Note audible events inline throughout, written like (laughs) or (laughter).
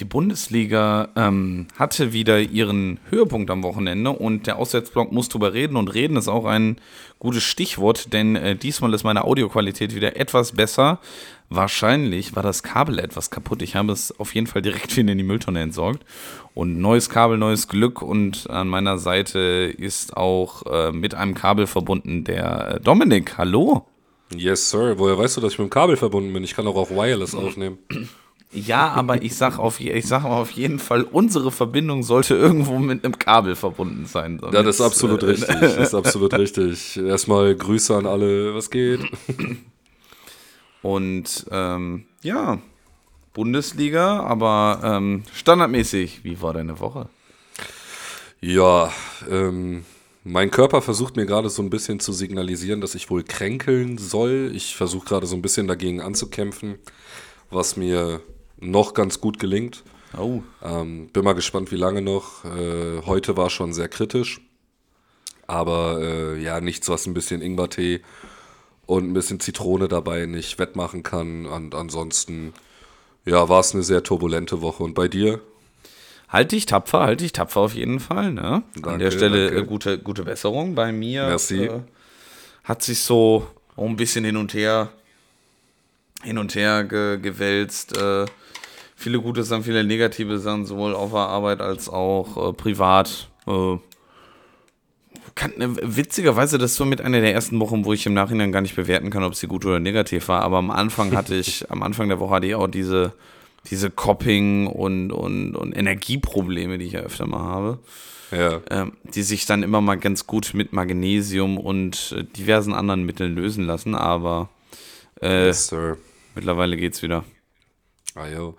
Die Bundesliga ähm, hatte wieder ihren Höhepunkt am Wochenende und der Auswärtsblock muss drüber reden und reden ist auch ein gutes Stichwort, denn äh, diesmal ist meine Audioqualität wieder etwas besser. Wahrscheinlich war das Kabel etwas kaputt. Ich habe es auf jeden Fall direkt (laughs) wieder in die Mülltonne entsorgt. Und neues Kabel, neues Glück. Und an meiner Seite ist auch äh, mit einem Kabel verbunden der äh, Dominik. Hallo. Yes, Sir. Woher weißt du, dass ich mit dem Kabel verbunden bin? Ich kann auch auf Wireless aufnehmen. Ja, aber ich sag auf, ich sag mal auf jeden Fall, unsere Verbindung sollte irgendwo mit einem Kabel verbunden sein. Ja, das ist absolut äh, richtig. Das ist absolut (laughs) richtig. Erstmal Grüße an alle. Was geht? Und ähm, ja, Bundesliga, aber ähm, standardmäßig. Wie war deine Woche? Ja, ähm, mein Körper versucht mir gerade so ein bisschen zu signalisieren, dass ich wohl kränkeln soll. Ich versuche gerade so ein bisschen dagegen anzukämpfen, was mir noch ganz gut gelingt. Oh. Ähm, bin mal gespannt, wie lange noch. Äh, heute war schon sehr kritisch. Aber äh, ja, nichts, was ein bisschen Ingwertee und ein bisschen Zitrone dabei nicht wettmachen kann. Und ansonsten, ja, war es eine sehr turbulente Woche. Und bei dir? Halte ich tapfer, halte ich tapfer auf jeden Fall. Ne? Danke, An der Stelle äh, gute, gute Besserung bei mir. Merci. Äh, hat sich so ein bisschen hin und her hin und her ge gewälzt. Äh, viele gute Sachen, viele negative Sachen, sowohl auf der Arbeit als auch äh, privat. Äh, kann, äh, witzigerweise, das so mit einer der ersten Wochen, wo ich im Nachhinein gar nicht bewerten kann, ob sie gut oder negativ war. Aber am Anfang (laughs) hatte ich, am Anfang der Woche hatte ich auch diese, diese Copping- und, und, und Energieprobleme, die ich ja öfter mal habe. Ja. Ähm, die sich dann immer mal ganz gut mit Magnesium und äh, diversen anderen Mitteln lösen lassen. Aber äh, yes, mittlerweile geht's wieder. Ah, jo.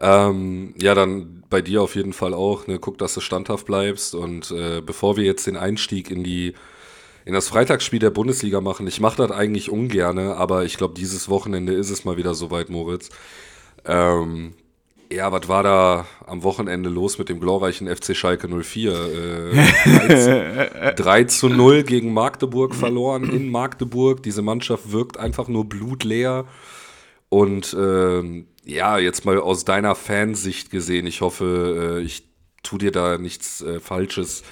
Ähm, ja, dann bei dir auf jeden Fall auch. Ne? Guck, dass du standhaft bleibst. Und äh, bevor wir jetzt den Einstieg in die in das Freitagsspiel der Bundesliga machen, ich mache das eigentlich ungerne, aber ich glaube, dieses Wochenende ist es mal wieder soweit, Moritz. Ähm, ja, was war da am Wochenende los mit dem glorreichen FC Schalke 04? Äh, (laughs) 3, 3 zu 0 gegen Magdeburg verloren in Magdeburg. Diese Mannschaft wirkt einfach nur blutleer. Und ähm, ja, jetzt mal aus deiner Fansicht gesehen, ich hoffe, äh, ich tu dir da nichts äh, Falsches,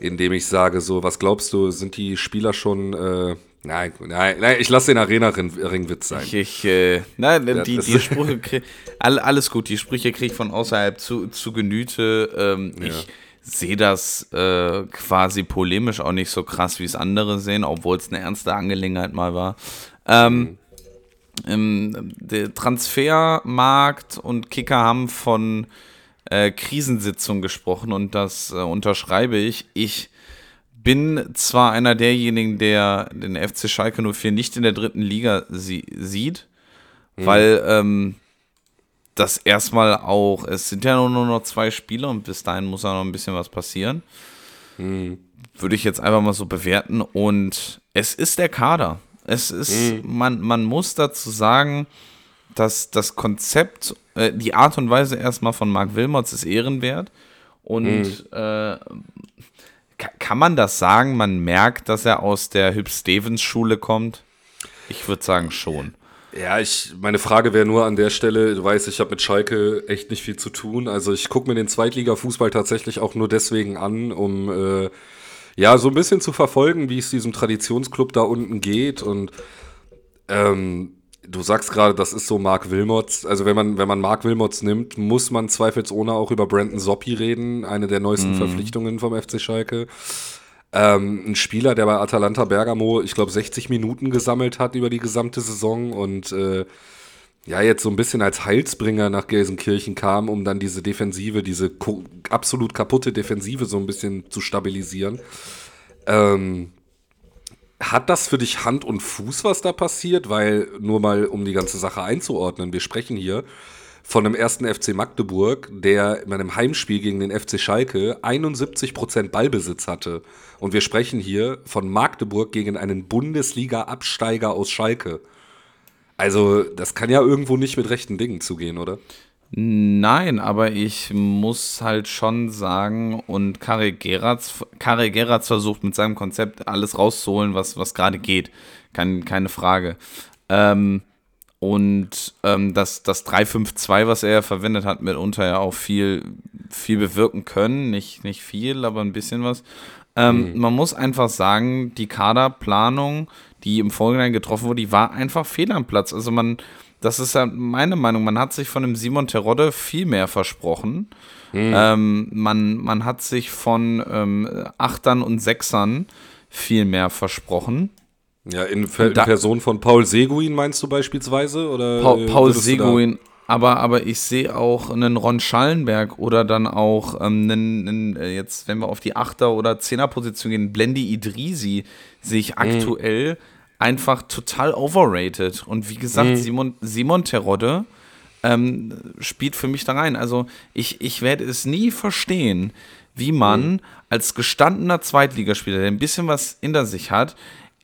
indem ich sage, so, was glaubst du, sind die Spieler schon, äh, nein, nein, nein, ich lasse den Arena-Ringwitz sein. Ich, ich äh, nein, die, die Sprüche, (laughs) krieg, all, alles gut, die Sprüche kriege ich von außerhalb zu, zu Genüte. Ähm, ja. Ich sehe das äh, quasi polemisch auch nicht so krass, wie es andere sehen, obwohl es eine ernste Angelegenheit mal war. Ähm, mhm ähm, der Transfermarkt und Kicker haben von äh, Krisensitzung gesprochen und das äh, unterschreibe ich. Ich bin zwar einer derjenigen, der den FC Schalke 04 nicht in der dritten Liga sie sieht, mhm. weil ähm, das erstmal auch, es sind ja nur noch zwei Spiele und bis dahin muss ja noch ein bisschen was passieren. Mhm. Würde ich jetzt einfach mal so bewerten und es ist der Kader. Es ist, mhm. man, man muss dazu sagen, dass das Konzept, äh, die Art und Weise erstmal von Mark Wilmots ist ehrenwert. Und mhm. äh, kann man das sagen? Man merkt, dass er aus der Hüb Stevens Schule kommt? Ich würde sagen schon. Ja, ich, meine Frage wäre nur an der Stelle, du weißt, ich habe mit Schalke echt nicht viel zu tun. Also ich gucke mir den Zweitliga-Fußball tatsächlich auch nur deswegen an, um äh, ja, so ein bisschen zu verfolgen, wie es diesem Traditionsclub da unten geht. Und ähm, du sagst gerade, das ist so Mark Wilmots. Also wenn man, wenn man Mark Wilmots nimmt, muss man zweifelsohne auch über Brandon Soppi reden, eine der neuesten mhm. Verpflichtungen vom FC Schalke. Ähm, ein Spieler, der bei Atalanta Bergamo, ich glaube, 60 Minuten gesammelt hat über die gesamte Saison und äh, ja, jetzt so ein bisschen als Heilsbringer nach Gelsenkirchen kam, um dann diese Defensive, diese absolut kaputte Defensive so ein bisschen zu stabilisieren. Ähm, hat das für dich Hand und Fuß, was da passiert? Weil, nur mal um die ganze Sache einzuordnen, wir sprechen hier von einem ersten FC Magdeburg, der in einem Heimspiel gegen den FC Schalke 71% Ballbesitz hatte. Und wir sprechen hier von Magdeburg gegen einen Bundesliga-Absteiger aus Schalke. Also, das kann ja irgendwo nicht mit rechten Dingen zugehen, oder? Nein, aber ich muss halt schon sagen, und Karel Geratz, Karel Geratz versucht mit seinem Konzept alles rauszuholen, was, was gerade geht. Kein, keine Frage. Ähm, Und ähm, das, das 3-5-2, was er verwendet hat, mitunter ja auch viel, viel bewirken können. Nicht, nicht viel, aber ein bisschen was. Ähm, mhm. Man muss einfach sagen, die Kaderplanung, die im Vorhinein getroffen wurde, die war einfach fehl am Platz. Also man, das ist ja meine Meinung, man hat sich von dem Simon Terodde viel mehr versprochen. Mhm. Ähm, man, man hat sich von ähm, Achtern und Sechsern viel mehr versprochen. Ja, in, in da, Person von Paul Seguin meinst du beispielsweise? Oder Paul, Paul Seguin, aber, aber ich sehe auch einen Ron Schallenberg oder dann auch ähm, einen, einen, äh, jetzt, wenn wir auf die Achter- oder Zehner-Position gehen, Blendi Idrisi sehe ich mhm. aktuell einfach total overrated. Und wie gesagt, mhm. Simon, Simon Terodde ähm, spielt für mich da rein. Also ich, ich werde es nie verstehen, wie man mhm. als gestandener Zweitligaspieler, der ein bisschen was hinter sich hat,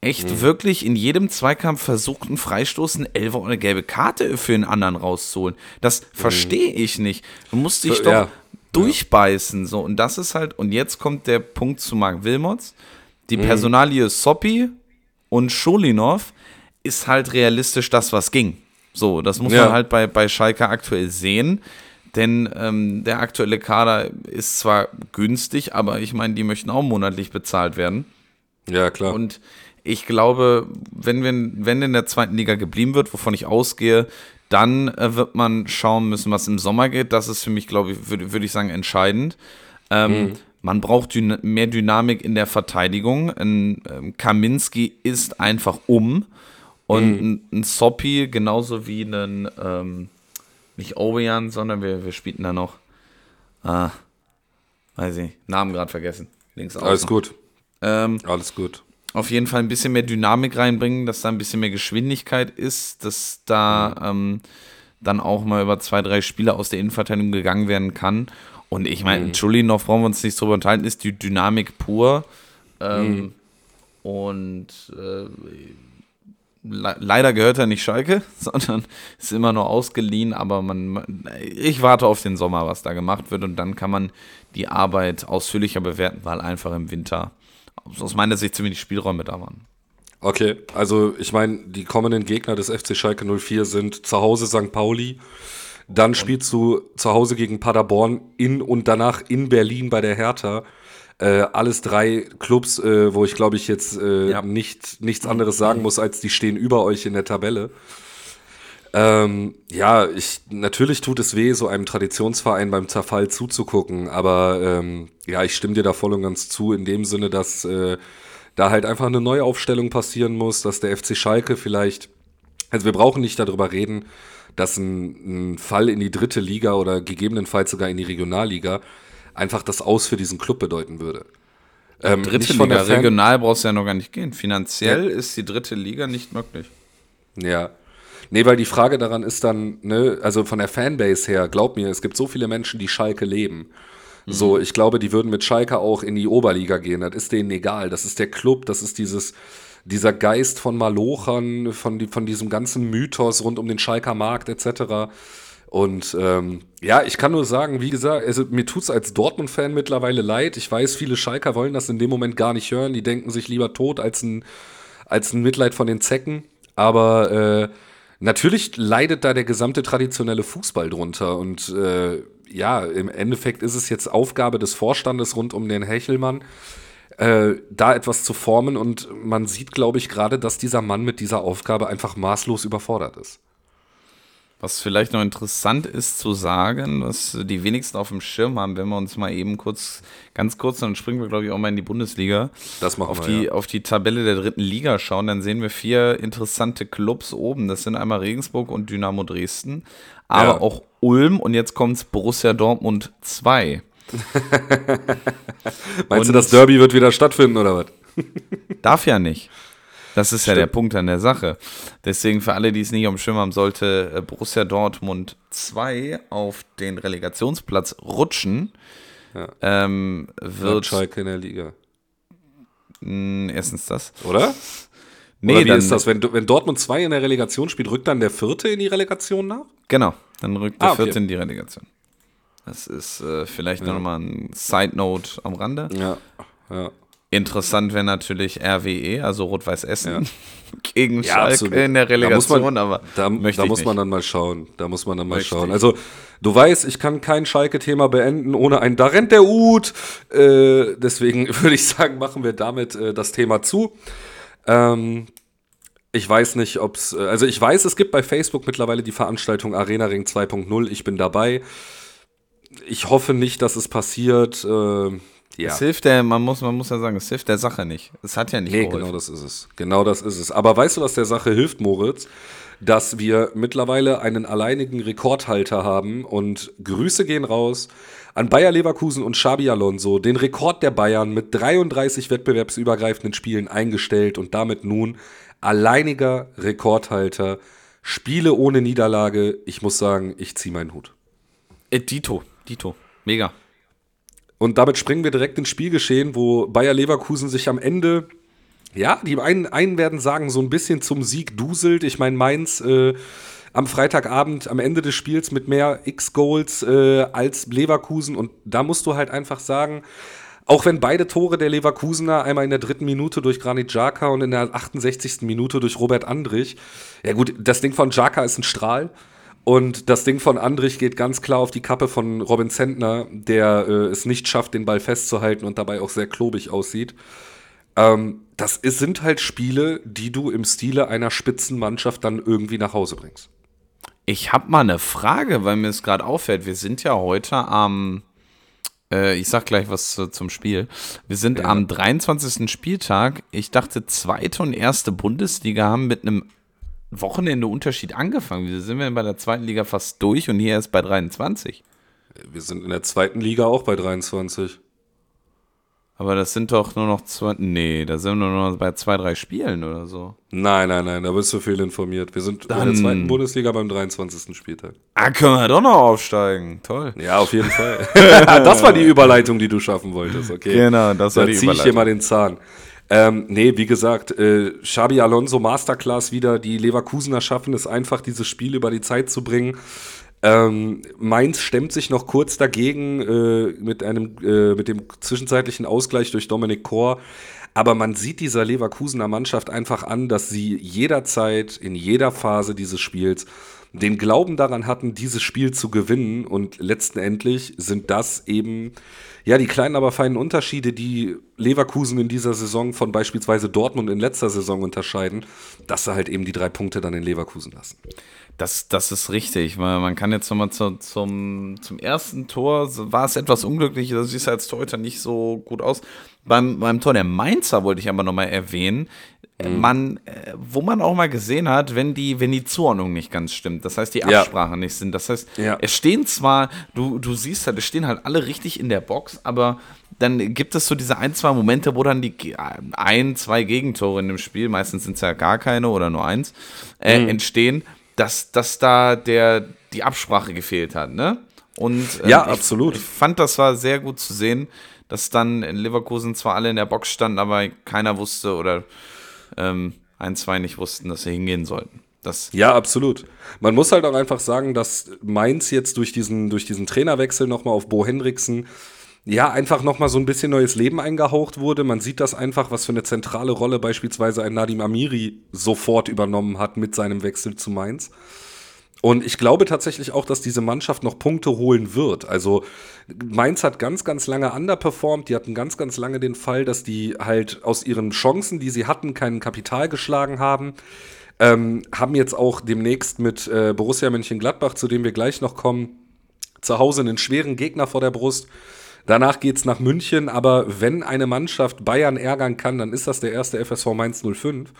echt mhm. wirklich in jedem Zweikampf versucht, einen Freistoß, eine Elfer oder eine gelbe Karte für einen anderen rauszuholen. Das mhm. verstehe ich nicht. Du musst dich doch ja. durchbeißen. So. Und das ist halt, und jetzt kommt der Punkt zu Marc Wilmots. Die mhm. Personalie Soppi und Scholinov ist halt realistisch das, was ging. So, das muss ja. man halt bei, bei Schalke aktuell sehen. Denn ähm, der aktuelle Kader ist zwar günstig, aber ich meine, die möchten auch monatlich bezahlt werden. Ja, klar. Und ich glaube, wenn, wir, wenn in der zweiten Liga geblieben wird, wovon ich ausgehe, dann äh, wird man schauen müssen, was im Sommer geht. Das ist für mich, glaube ich, würde würd ich sagen, entscheidend. Ähm, mhm. Man braucht mehr Dynamik in der Verteidigung. Ein ähm, Kaminski ist einfach um. Und mhm. ein, ein Soppi, genauso wie ein, ähm, nicht Obejan, sondern wir, wir spielten da noch, ah, weiß ich, Namen gerade vergessen. Links außen. Alles gut. Ähm, Alles gut auf jeden Fall ein bisschen mehr Dynamik reinbringen, dass da ein bisschen mehr Geschwindigkeit ist, dass da ähm, dann auch mal über zwei, drei Spieler aus der Innenverteidigung gegangen werden kann. Und ich meine, mhm. Chulinov brauchen wir uns nicht drüber unterhalten, ist die Dynamik pur. Ähm, mhm. Und äh, le leider gehört er nicht Schalke, (laughs) sondern ist immer nur ausgeliehen. Aber man, man, ich warte auf den Sommer, was da gemacht wird. Und dann kann man die Arbeit ausführlicher bewerten, weil einfach im Winter aus meiner Sicht ziemlich Spielräume da waren. Okay, also ich meine, die kommenden Gegner des FC Schalke 04 sind zu Hause St. Pauli, dann und spielst du zu Hause gegen Paderborn in und danach in Berlin bei der Hertha. Äh, alles drei Clubs, äh, wo ich glaube ich jetzt äh, ja. nicht, nichts anderes sagen muss, als die stehen über euch in der Tabelle. Ähm, ja, ich, natürlich tut es weh, so einem Traditionsverein beim Zerfall zuzugucken, aber ähm, ja, ich stimme dir da voll und ganz zu, in dem Sinne, dass äh, da halt einfach eine Neuaufstellung passieren muss, dass der FC Schalke vielleicht, also wir brauchen nicht darüber reden, dass ein, ein Fall in die dritte Liga oder gegebenenfalls sogar in die Regionalliga einfach das Aus für diesen Club bedeuten würde. Ähm, dritte Liga, regional brauchst du ja noch gar nicht gehen. Finanziell ja. ist die dritte Liga nicht möglich. Ja, Nee, weil die Frage daran ist dann, ne, also von der Fanbase her, glaub mir, es gibt so viele Menschen, die Schalke leben. Mhm. So, ich glaube, die würden mit Schalke auch in die Oberliga gehen. Das ist denen egal. Das ist der Club, das ist dieses, dieser Geist von Malochern, von, die, von diesem ganzen Mythos rund um den Schalker Markt etc. Und ähm, ja, ich kann nur sagen, wie gesagt, also mir tut es als Dortmund-Fan mittlerweile leid. Ich weiß, viele Schalker wollen das in dem Moment gar nicht hören. Die denken sich lieber tot als ein, als ein Mitleid von den Zecken. Aber äh, Natürlich leidet da der gesamte traditionelle Fußball drunter und äh, ja, im Endeffekt ist es jetzt Aufgabe des Vorstandes rund um den Hechelmann, äh, da etwas zu formen und man sieht, glaube ich, gerade, dass dieser Mann mit dieser Aufgabe einfach maßlos überfordert ist. Was vielleicht noch interessant ist zu sagen, was die wenigsten auf dem Schirm haben, wenn wir uns mal eben kurz, ganz kurz, dann springen wir, glaube ich, auch mal in die Bundesliga. Das machen auf wir. Die, ja. Auf die Tabelle der dritten Liga schauen, dann sehen wir vier interessante Clubs oben. Das sind einmal Regensburg und Dynamo Dresden, aber ja. auch Ulm und jetzt kommt Borussia Dortmund 2. (laughs) Meinst und du, das Derby wird wieder stattfinden oder was? darf ja nicht. Das ist Stimmt. ja der Punkt an der Sache. Deswegen für alle, die es nicht am Schirm haben, sollte äh, Borussia Dortmund 2 auf den Relegationsplatz rutschen, ja. ähm, wird Schalke in der Liga. Mh, erstens das. Oder? Nee, Oder wie dann, ist das? Wenn, wenn Dortmund 2 in der Relegation spielt, rückt dann der Vierte in die Relegation nach? Genau, dann rückt der ah, okay. Vierte in die Relegation. Das ist äh, vielleicht ja. nochmal ein Side-Note am Rande. Ja, ja. Interessant wäre natürlich RWE, also Rot-Weiß Essen, ja. (laughs) gegen ja, Schalke absolut. in der Relegation, da man, aber da, da muss nicht. man dann mal schauen. Da muss man dann mal möchte schauen. Also du weißt, ich kann kein Schalke-Thema beenden ohne ein Da rennt der Ut. Äh, deswegen (laughs) würde ich sagen, machen wir damit äh, das Thema zu. Ähm, ich weiß nicht, ob es, äh, also ich weiß, es gibt bei Facebook mittlerweile die Veranstaltung Arena Ring 2.0. Ich bin dabei. Ich hoffe nicht, dass es passiert. Äh, ja. Es hilft der, man muss, man muss ja sagen, es hilft der Sache nicht. Es hat ja nicht Nee, geholfen. genau das ist es. Genau das ist es. Aber weißt du, was der Sache hilft, Moritz? Dass wir mittlerweile einen alleinigen Rekordhalter haben und Grüße gehen raus an Bayer Leverkusen und Xabi Alonso, den Rekord der Bayern mit 33 wettbewerbsübergreifenden Spielen eingestellt und damit nun alleiniger Rekordhalter. Spiele ohne Niederlage. Ich muss sagen, ich ziehe meinen Hut. Äh, Dito, Dito. Mega. Und damit springen wir direkt ins Spielgeschehen, wo Bayer Leverkusen sich am Ende, ja, die einen, einen werden sagen, so ein bisschen zum Sieg duselt. Ich meine, Mainz äh, am Freitagabend am Ende des Spiels mit mehr X-Goals äh, als Leverkusen. Und da musst du halt einfach sagen, auch wenn beide Tore der Leverkusener, einmal in der dritten Minute durch Granit Xhaka und in der 68. Minute durch Robert Andrich, ja gut, das Ding von Xhaka ist ein Strahl. Und das Ding von Andrich geht ganz klar auf die Kappe von Robin Zentner, der äh, es nicht schafft, den Ball festzuhalten und dabei auch sehr klobig aussieht. Ähm, das ist, sind halt Spiele, die du im Stile einer Spitzenmannschaft dann irgendwie nach Hause bringst. Ich habe mal eine Frage, weil mir es gerade auffällt. Wir sind ja heute am, äh, ich sag gleich was zu, zum Spiel. Wir sind ja. am 23. Spieltag. Ich dachte, zweite und erste Bundesliga haben mit einem Wochenende Unterschied angefangen. Wieso sind wir denn bei der zweiten Liga fast durch und hier erst bei 23? Wir sind in der zweiten Liga auch bei 23. Aber das sind doch nur noch zwei. Nee, da sind wir nur noch bei zwei, drei Spielen oder so. Nein, nein, nein, da bist du viel informiert. Wir sind Dann, in der zweiten Bundesliga beim 23. Spieltag. Ah, können wir doch noch aufsteigen. Toll. Ja, auf jeden Fall. (laughs) das war die Überleitung, die du schaffen wolltest, okay? Genau, das war da die Überleitung. Da ziehe ich hier mal den Zahn. Ähm, nee, wie gesagt, äh, Xabi Alonso Masterclass wieder. Die Leverkusener schaffen es einfach, dieses Spiel über die Zeit zu bringen. Ähm, Mainz stemmt sich noch kurz dagegen äh, mit, einem, äh, mit dem zwischenzeitlichen Ausgleich durch Dominik Kor. Aber man sieht dieser Leverkusener Mannschaft einfach an, dass sie jederzeit, in jeder Phase dieses Spiels den Glauben daran hatten, dieses Spiel zu gewinnen. Und letztendlich sind das eben ja, die kleinen, aber feinen Unterschiede, die Leverkusen in dieser Saison von beispielsweise Dortmund in letzter Saison unterscheiden, dass sie halt eben die drei Punkte dann in Leverkusen lassen. Das, das ist richtig. Man kann jetzt nochmal zu, zum, zum ersten Tor, war es etwas unglücklich, das sieht als Torhüter nicht so gut aus. Beim, beim Tor der Mainzer wollte ich aber nochmal erwähnen, mhm. man, äh, wo man auch mal gesehen hat, wenn die, wenn die Zuordnung nicht ganz stimmt, das heißt, die Absprache ja. nicht sind. Das heißt, ja. es stehen zwar, du, du siehst halt, es stehen halt alle richtig in der Box, aber dann gibt es so diese ein, zwei Momente, wo dann die ein, zwei Gegentore in dem Spiel, meistens sind es ja gar keine oder nur eins, äh, mhm. entstehen, dass, dass da der, die Absprache gefehlt hat, ne? Und äh, ja, absolut. Ich fand, das war sehr gut zu sehen, dass dann in Leverkusen zwar alle in der Box standen, aber keiner wusste oder ähm, ein, zwei nicht wussten, dass sie hingehen sollten. Das ja, absolut. Man muss halt auch einfach sagen, dass Mainz jetzt durch diesen, durch diesen Trainerwechsel nochmal auf Bo Hendriksen ja, einfach nochmal so ein bisschen neues Leben eingehaucht wurde. Man sieht das einfach, was für eine zentrale Rolle beispielsweise ein Nadim Amiri sofort übernommen hat mit seinem Wechsel zu Mainz. Und ich glaube tatsächlich auch, dass diese Mannschaft noch Punkte holen wird. Also Mainz hat ganz, ganz lange underperformed. Die hatten ganz, ganz lange den Fall, dass die halt aus ihren Chancen, die sie hatten, kein Kapital geschlagen haben. Ähm, haben jetzt auch demnächst mit äh, Borussia Mönchengladbach, zu dem wir gleich noch kommen, zu Hause einen schweren Gegner vor der Brust. Danach geht es nach München, aber wenn eine Mannschaft Bayern ärgern kann, dann ist das der erste FSV Mainz 05.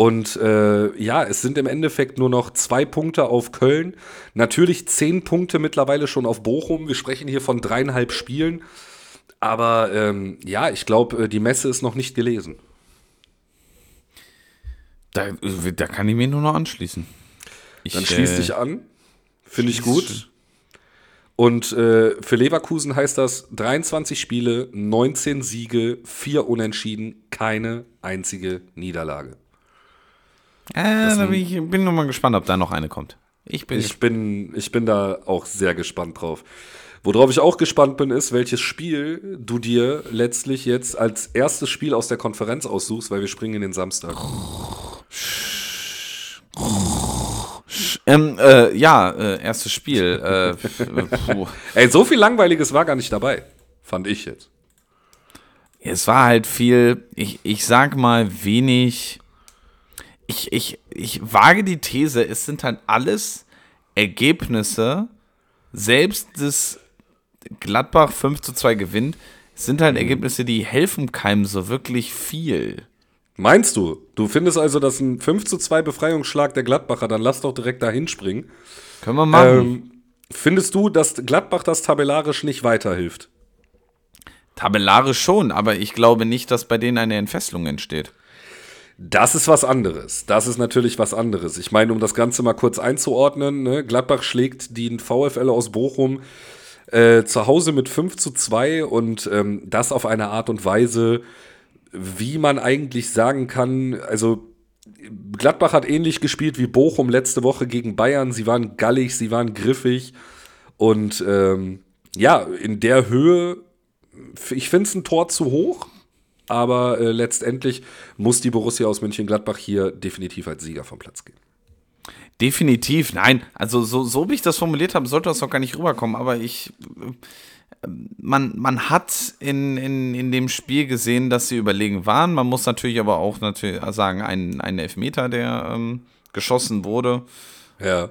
Und äh, ja, es sind im Endeffekt nur noch zwei Punkte auf Köln. Natürlich zehn Punkte mittlerweile schon auf Bochum. Wir sprechen hier von dreieinhalb Spielen. Aber ähm, ja, ich glaube, äh, die Messe ist noch nicht gelesen. Da, da kann ich mir nur noch anschließen. Ich, Dann schließ äh, dich an. Finde ich gut. Und äh, für Leverkusen heißt das 23 Spiele, 19 Siege, 4 Unentschieden, keine einzige Niederlage. Äh, da bin ich bin nur mal gespannt, ob da noch eine kommt. Ich bin, ich bin, ich bin da auch sehr gespannt drauf. Worauf ich auch gespannt bin, ist, welches Spiel du dir letztlich jetzt als erstes Spiel aus der Konferenz aussuchst, weil wir springen in den Samstag. Ähm, äh, ja, äh, erstes Spiel. äh, (laughs) Ey, so viel Langweiliges war gar nicht dabei, fand ich jetzt. Es war halt viel, ich, ich sag mal, wenig. Ich, ich, ich wage die These, es sind halt alles Ergebnisse, selbst das Gladbach 5 zu 2 gewinnt, sind halt mhm. Ergebnisse, die helfen keinem so wirklich viel. Meinst du? Du findest also, dass ein 5 zu 2 Befreiungsschlag der Gladbacher, dann lass doch direkt da hinspringen. Können wir machen. Ähm, findest du, dass Gladbach das tabellarisch nicht weiterhilft? Tabellarisch schon, aber ich glaube nicht, dass bei denen eine Entfesselung entsteht. Das ist was anderes. Das ist natürlich was anderes. Ich meine, um das Ganze mal kurz einzuordnen, ne? Gladbach schlägt den VfL aus Bochum äh, zu Hause mit 5 zu 2 und ähm, das auf eine Art und Weise, wie man eigentlich sagen kann, also Gladbach hat ähnlich gespielt wie Bochum letzte Woche gegen Bayern. Sie waren gallig, sie waren griffig und ähm, ja, in der Höhe, ich finde es ein Tor zu hoch, aber äh, letztendlich muss die Borussia aus München-Gladbach hier definitiv als Sieger vom Platz gehen. Definitiv, nein. Also so, so wie ich das formuliert habe, sollte das auch gar nicht rüberkommen. Aber ich, man, man hat in, in, in dem Spiel gesehen, dass sie überlegen waren. Man muss natürlich aber auch natürlich sagen, ein, ein Elfmeter, der ähm, geschossen wurde. Ja.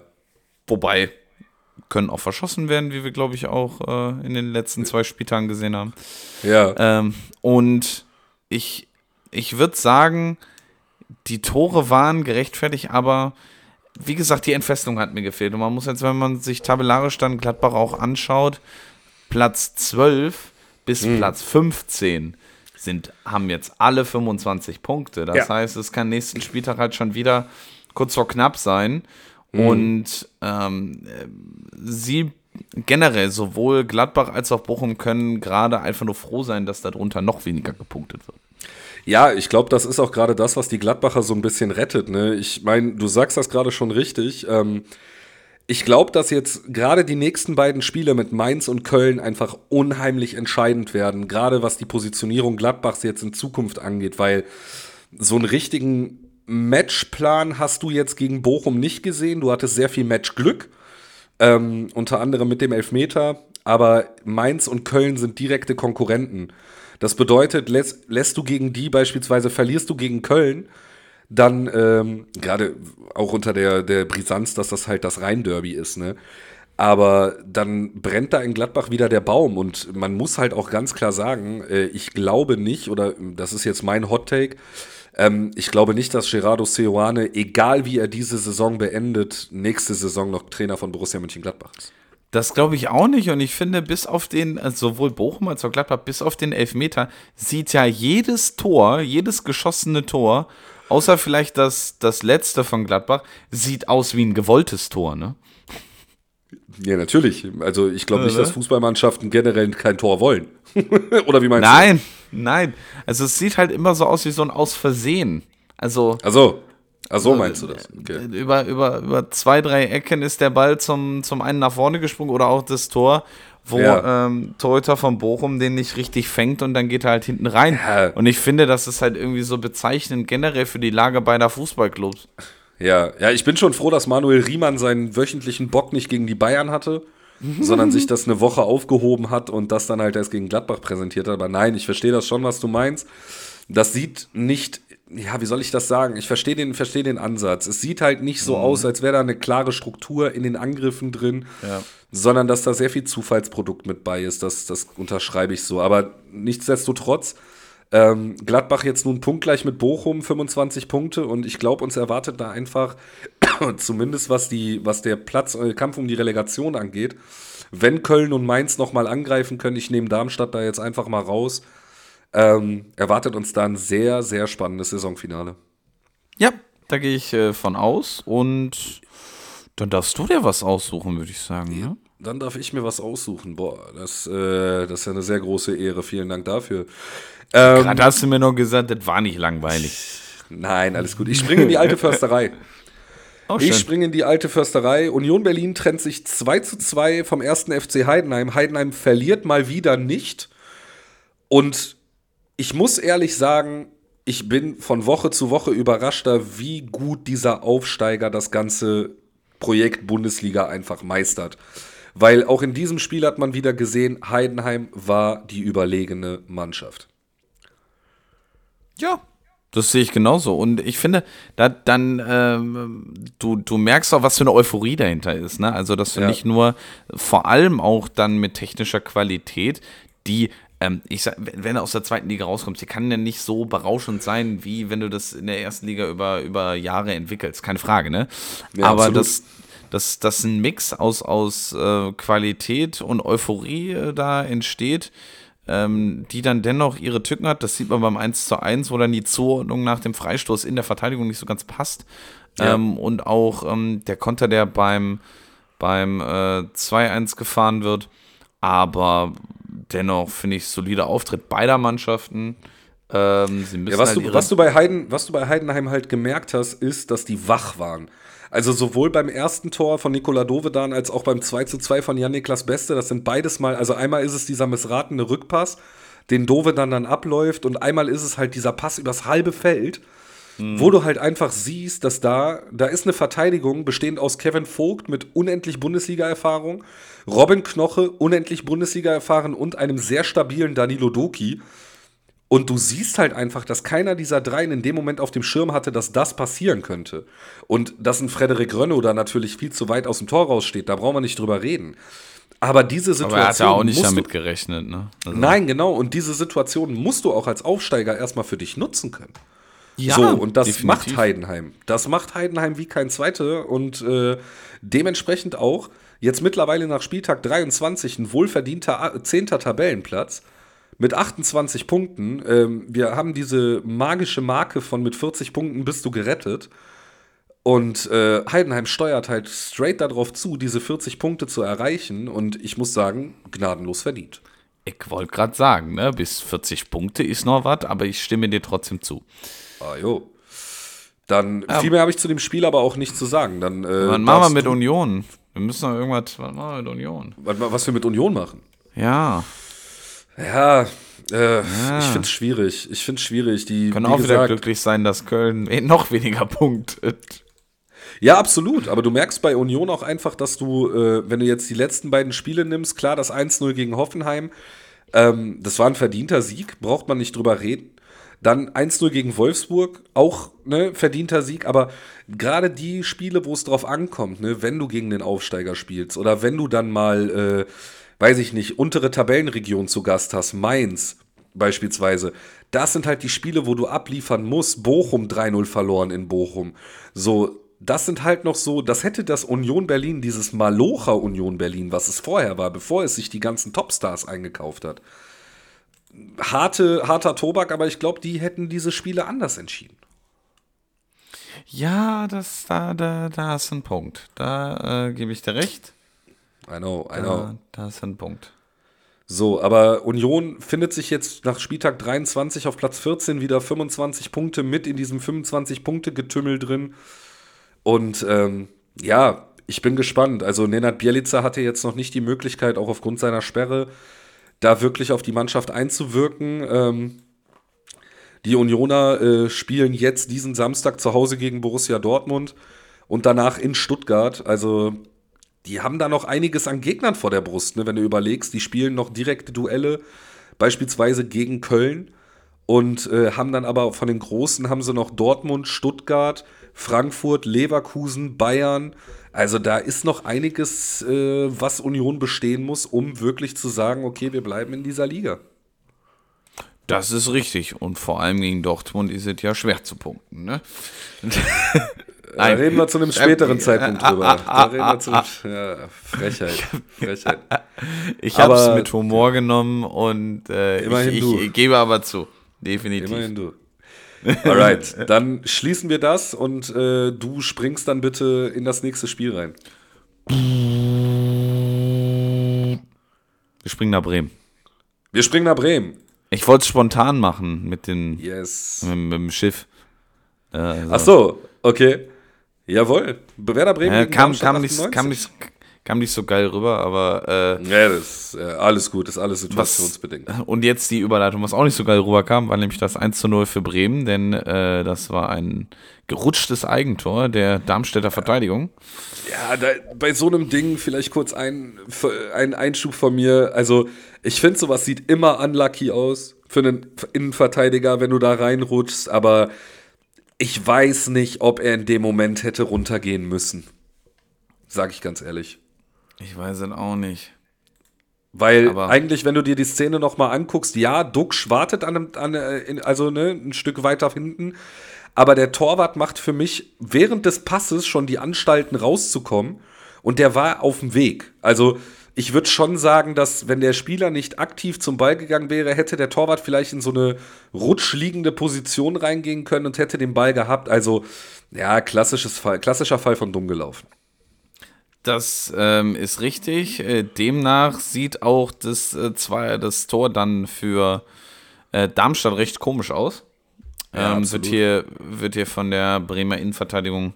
Wobei, können auch verschossen werden, wie wir, glaube ich, auch äh, in den letzten zwei Spieltagen gesehen haben. Ja. Ähm, und ich, ich würde sagen, die Tore waren gerechtfertigt, aber wie gesagt, die Entfestung hat mir gefehlt. Und man muss jetzt, wenn man sich tabellarisch dann Gladbach auch anschaut, Platz 12 bis mhm. Platz 15 sind, haben jetzt alle 25 Punkte. Das ja. heißt, es kann nächsten Spieltag halt schon wieder kurz vor knapp sein. Mhm. Und ähm, sie generell, sowohl Gladbach als auch Bochum können gerade einfach nur froh sein, dass darunter noch weniger gepunktet wird. Ja, ich glaube, das ist auch gerade das, was die Gladbacher so ein bisschen rettet. Ne? Ich meine, du sagst das gerade schon richtig. Ähm, ich glaube, dass jetzt gerade die nächsten beiden Spiele mit Mainz und Köln einfach unheimlich entscheidend werden, gerade was die Positionierung Gladbachs jetzt in Zukunft angeht, weil so einen richtigen Matchplan hast du jetzt gegen Bochum nicht gesehen. Du hattest sehr viel Matchglück, ähm, unter anderem mit dem Elfmeter, aber Mainz und Köln sind direkte Konkurrenten. Das bedeutet, lässt, lässt du gegen die beispielsweise, verlierst du gegen Köln, dann ähm, gerade auch unter der, der Brisanz, dass das halt das Rhein-Derby ist, ne? Aber dann brennt da in Gladbach wieder der Baum und man muss halt auch ganz klar sagen, äh, ich glaube nicht, oder das ist jetzt mein Hot Take, ähm, ich glaube nicht, dass Gerardo Seoane, egal wie er diese Saison beendet, nächste Saison noch Trainer von Borussia Mönchengladbach ist. Das glaube ich auch nicht. Und ich finde, bis auf den, also sowohl Bochum als auch Gladbach, bis auf den Elfmeter, sieht ja jedes Tor, jedes geschossene Tor, außer vielleicht das, das letzte von Gladbach, sieht aus wie ein gewolltes Tor, ne? Ja, natürlich. Also ich glaube nicht, dass Fußballmannschaften generell kein Tor wollen. (laughs) Oder wie meinst nein, du? Nein, nein. Also es sieht halt immer so aus wie so ein Aus Versehen. Also. Also. Ach so meinst du das? Okay. Über, über, über zwei, drei Ecken ist der Ball zum, zum einen nach vorne gesprungen oder auch das Tor, wo ja. ähm, Torhüter von Bochum den nicht richtig fängt und dann geht er halt hinten rein. Ja. Und ich finde, das ist halt irgendwie so bezeichnend generell für die Lage beider Fußballclubs. Ja, ja, ich bin schon froh, dass Manuel Riemann seinen wöchentlichen Bock nicht gegen die Bayern hatte, (laughs) sondern sich das eine Woche aufgehoben hat und das dann halt erst gegen Gladbach präsentiert hat. Aber nein, ich verstehe das schon, was du meinst. Das sieht nicht ja, wie soll ich das sagen? Ich verstehe den, versteh den Ansatz. Es sieht halt nicht so mhm. aus, als wäre da eine klare Struktur in den Angriffen drin, ja. sondern dass da sehr viel Zufallsprodukt mit bei ist. Das, das unterschreibe ich so. Aber nichtsdestotrotz, ähm, Gladbach jetzt nun punktgleich mit Bochum, 25 Punkte. Und ich glaube, uns erwartet da einfach, (coughs) zumindest was, die, was der Platz, äh, Kampf um die Relegation angeht, wenn Köln und Mainz nochmal angreifen können, ich nehme Darmstadt da jetzt einfach mal raus ähm, erwartet uns da ein sehr, sehr spannendes Saisonfinale. Ja, da gehe ich äh, von aus und dann darfst du dir was aussuchen, würde ich sagen. Ja, ne? Dann darf ich mir was aussuchen. Boah, das, äh, das ist ja eine sehr große Ehre. Vielen Dank dafür. Ähm, Gerade hast du mir noch gesagt, das war nicht langweilig. Nein, alles gut. Ich springe in die alte Försterei. Oh, ich springe in die alte Försterei. Union Berlin trennt sich 2 zu 2 vom ersten FC Heidenheim. Heidenheim verliert mal wieder nicht. Und ich muss ehrlich sagen, ich bin von Woche zu Woche überraschter, wie gut dieser Aufsteiger das ganze Projekt Bundesliga einfach meistert. Weil auch in diesem Spiel hat man wieder gesehen, Heidenheim war die überlegene Mannschaft. Ja, das sehe ich genauso. Und ich finde, da, dann, ähm, du, du merkst auch, was für eine Euphorie dahinter ist. Ne? Also, dass du ja. nicht nur, vor allem auch dann mit technischer Qualität, die, ähm, ich sag, wenn du aus der zweiten Liga rauskommst, die kann ja nicht so berauschend sein, wie wenn du das in der ersten Liga über, über Jahre entwickelst. Keine Frage, ne? Ja, Aber absolut. das, dass, dass ein Mix aus, aus äh, Qualität und Euphorie äh, da entsteht, ähm, die dann dennoch ihre Tücken hat. Das sieht man beim 1 zu 1, wo dann die Zuordnung nach dem Freistoß in der Verteidigung nicht so ganz passt. Ja. Ähm, und auch ähm, der Konter, der beim, beim äh, 2-1 gefahren wird. Aber dennoch finde ich solider Auftritt beider Mannschaften. Ähm, ja, was, halt du, was, du bei Heiden, was du bei Heidenheim halt gemerkt hast, ist, dass die wach waren. Also sowohl beim ersten Tor von Nikola Dovedan als auch beim 2 zu 2 von Jan-Niklas Beste, das sind beides mal, also einmal ist es dieser missratene Rückpass, den Dovedan dann abläuft und einmal ist es halt dieser Pass übers halbe Feld, mhm. wo du halt einfach siehst, dass da, da ist eine Verteidigung bestehend aus Kevin Vogt mit unendlich Bundesliga-Erfahrung, Robin Knoche, unendlich Bundesliga erfahren und einem sehr stabilen Danilo Doki. Und du siehst halt einfach, dass keiner dieser dreien in dem Moment auf dem Schirm hatte, dass das passieren könnte. Und dass ein Frederik Rönno da natürlich viel zu weit aus dem Tor raussteht, da brauchen wir nicht drüber reden. Aber diese Situation. Aber er hat ja auch nicht damit gerechnet, ne? Also nein, genau. Und diese Situation musst du auch als Aufsteiger erstmal für dich nutzen können. Ja, so, und das definitiv. macht Heidenheim. Das macht Heidenheim wie kein zweiter und äh, dementsprechend auch jetzt mittlerweile nach Spieltag 23 ein wohlverdienter zehnter Tabellenplatz mit 28 Punkten. Ähm, wir haben diese magische Marke von mit 40 Punkten bist du gerettet. Und äh, Heidenheim steuert halt straight darauf zu, diese 40 Punkte zu erreichen. Und ich muss sagen, gnadenlos verdient. Ich wollte gerade sagen, ne, bis 40 Punkte ist noch was, aber ich stimme dir trotzdem zu. Ah, jo. Dann ja. viel mehr habe ich zu dem Spiel aber auch nicht zu sagen. Dann, äh, was machen wir mit Union? Wir müssen noch irgendwas, was machen wir mit Union? Was, was wir mit Union machen? Ja. Ja, äh, ja. ich finde es schwierig. Ich finde es schwierig. Die können auch gesagt, wieder glücklich sein, dass Köln noch weniger punktet. Ja, absolut. Aber du merkst bei Union auch einfach, dass du, äh, wenn du jetzt die letzten beiden Spiele nimmst, klar, das 1-0 gegen Hoffenheim, ähm, das war ein verdienter Sieg, braucht man nicht drüber reden. Dann 1-0 gegen Wolfsburg, auch ne, verdienter Sieg, aber gerade die Spiele, wo es drauf ankommt, ne, wenn du gegen den Aufsteiger spielst oder wenn du dann mal äh, weiß ich nicht, untere Tabellenregion zu Gast hast, Mainz beispielsweise, das sind halt die Spiele, wo du abliefern musst. Bochum 3-0 verloren in Bochum. So, das sind halt noch so, das hätte das Union Berlin, dieses Malocher Union Berlin, was es vorher war, bevor es sich die ganzen Topstars eingekauft hat. Harte, harter Tobak, aber ich glaube, die hätten diese Spiele anders entschieden. Ja, das, da, da, da du einen Punkt. Da äh, gebe ich dir recht. I know, I know. Da, da ist ein Punkt. So, aber Union findet sich jetzt nach Spieltag 23 auf Platz 14 wieder 25 Punkte mit in diesem 25-Punkte-Getümmel drin. Und ähm, ja, ich bin gespannt. Also Nenad Bielica hatte jetzt noch nicht die Möglichkeit, auch aufgrund seiner Sperre, da wirklich auf die Mannschaft einzuwirken. Ähm, die Unioner äh, spielen jetzt diesen Samstag zu Hause gegen Borussia Dortmund und danach in Stuttgart. Also die haben da noch einiges an Gegnern vor der Brust, ne? wenn du überlegst, die spielen noch direkte Duelle, beispielsweise gegen Köln und äh, haben dann aber von den Großen haben sie noch Dortmund, Stuttgart, Frankfurt, Leverkusen, Bayern. Also da ist noch einiges, äh, was Union bestehen muss, um wirklich zu sagen, okay, wir bleiben in dieser Liga. Das ist richtig. Und vor allem gegen Dortmund ist es ja schwer zu punkten. Ne? (laughs) Da reden wir zu einem späteren ähm, Zeitpunkt drüber. Da reden wir zu einem, ja, Frechheit. (laughs) Frechheit. Ich habe es mit Humor genommen und äh, ich, ich, ich, gebe aber zu. Definitiv. Immerhin du. Alright, (laughs) dann schließen wir das und äh, du springst dann bitte in das nächste Spiel rein. Wir springen nach Bremen. Wir springen nach Bremen. Ich wollte es spontan machen mit, den, yes. mit, mit dem Schiff. Äh, also. Ach so, okay. Jawohl. Werder Bremen ja, kam, kam, nicht, kam, nicht, kam nicht so geil rüber, aber. Äh, ja, das ist äh, alles gut, das ist alles situationsbedingt. Was, und jetzt die Überleitung, was auch nicht so geil rüberkam, war nämlich das 1 zu 0 für Bremen, denn äh, das war ein gerutschtes Eigentor der Darmstädter Verteidigung. Ja, da, bei so einem Ding vielleicht kurz ein, ein Einschub von mir. Also, ich finde, sowas sieht immer unlucky aus für einen Innenverteidiger, wenn du da reinrutschst, aber ich weiß nicht, ob er in dem Moment hätte runtergehen müssen. Sag ich ganz ehrlich. Ich weiß es auch nicht. Weil Aber eigentlich, wenn du dir die Szene nochmal anguckst, ja, Duxch wartet an, an äh, also ne, ein Stück weiter hinten, aber der Torwart macht für mich während des Passes schon die Anstalten rauszukommen und der war auf dem Weg. Also ich würde schon sagen, dass wenn der Spieler nicht aktiv zum Ball gegangen wäre, hätte der Torwart vielleicht in so eine rutschliegende Position reingehen können und hätte den Ball gehabt. Also ja, klassisches Fall, klassischer Fall von dumm gelaufen. Das ähm, ist richtig. Äh, demnach sieht auch das, äh, zwei, das Tor dann für äh, Darmstadt recht komisch aus. Ja, ähm, wird, hier, wird hier von der Bremer Innenverteidigung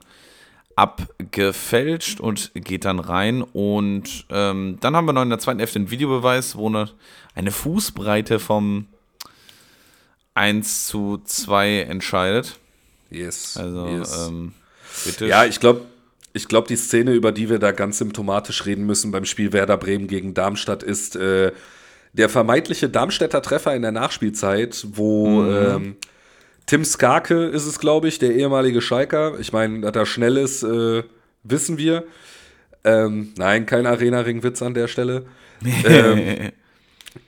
abgefälscht und geht dann rein. Und ähm, dann haben wir noch in der zweiten Hälfte einen Videobeweis, wo eine, eine Fußbreite vom 1 zu 2 entscheidet. Yes. Also, yes. Ähm, bitte. Ja, ich glaube, ich glaube, die Szene, über die wir da ganz symptomatisch reden müssen beim Spiel Werder Bremen gegen Darmstadt, ist äh, der vermeintliche Darmstädter Treffer in der Nachspielzeit, wo mhm. ähm, Tim Skarke ist es, glaube ich, der ehemalige Schalker. Ich meine, dass er schnell ist, äh, wissen wir. Ähm, nein, kein Arena-Ring-Witz an der Stelle. (laughs) ähm,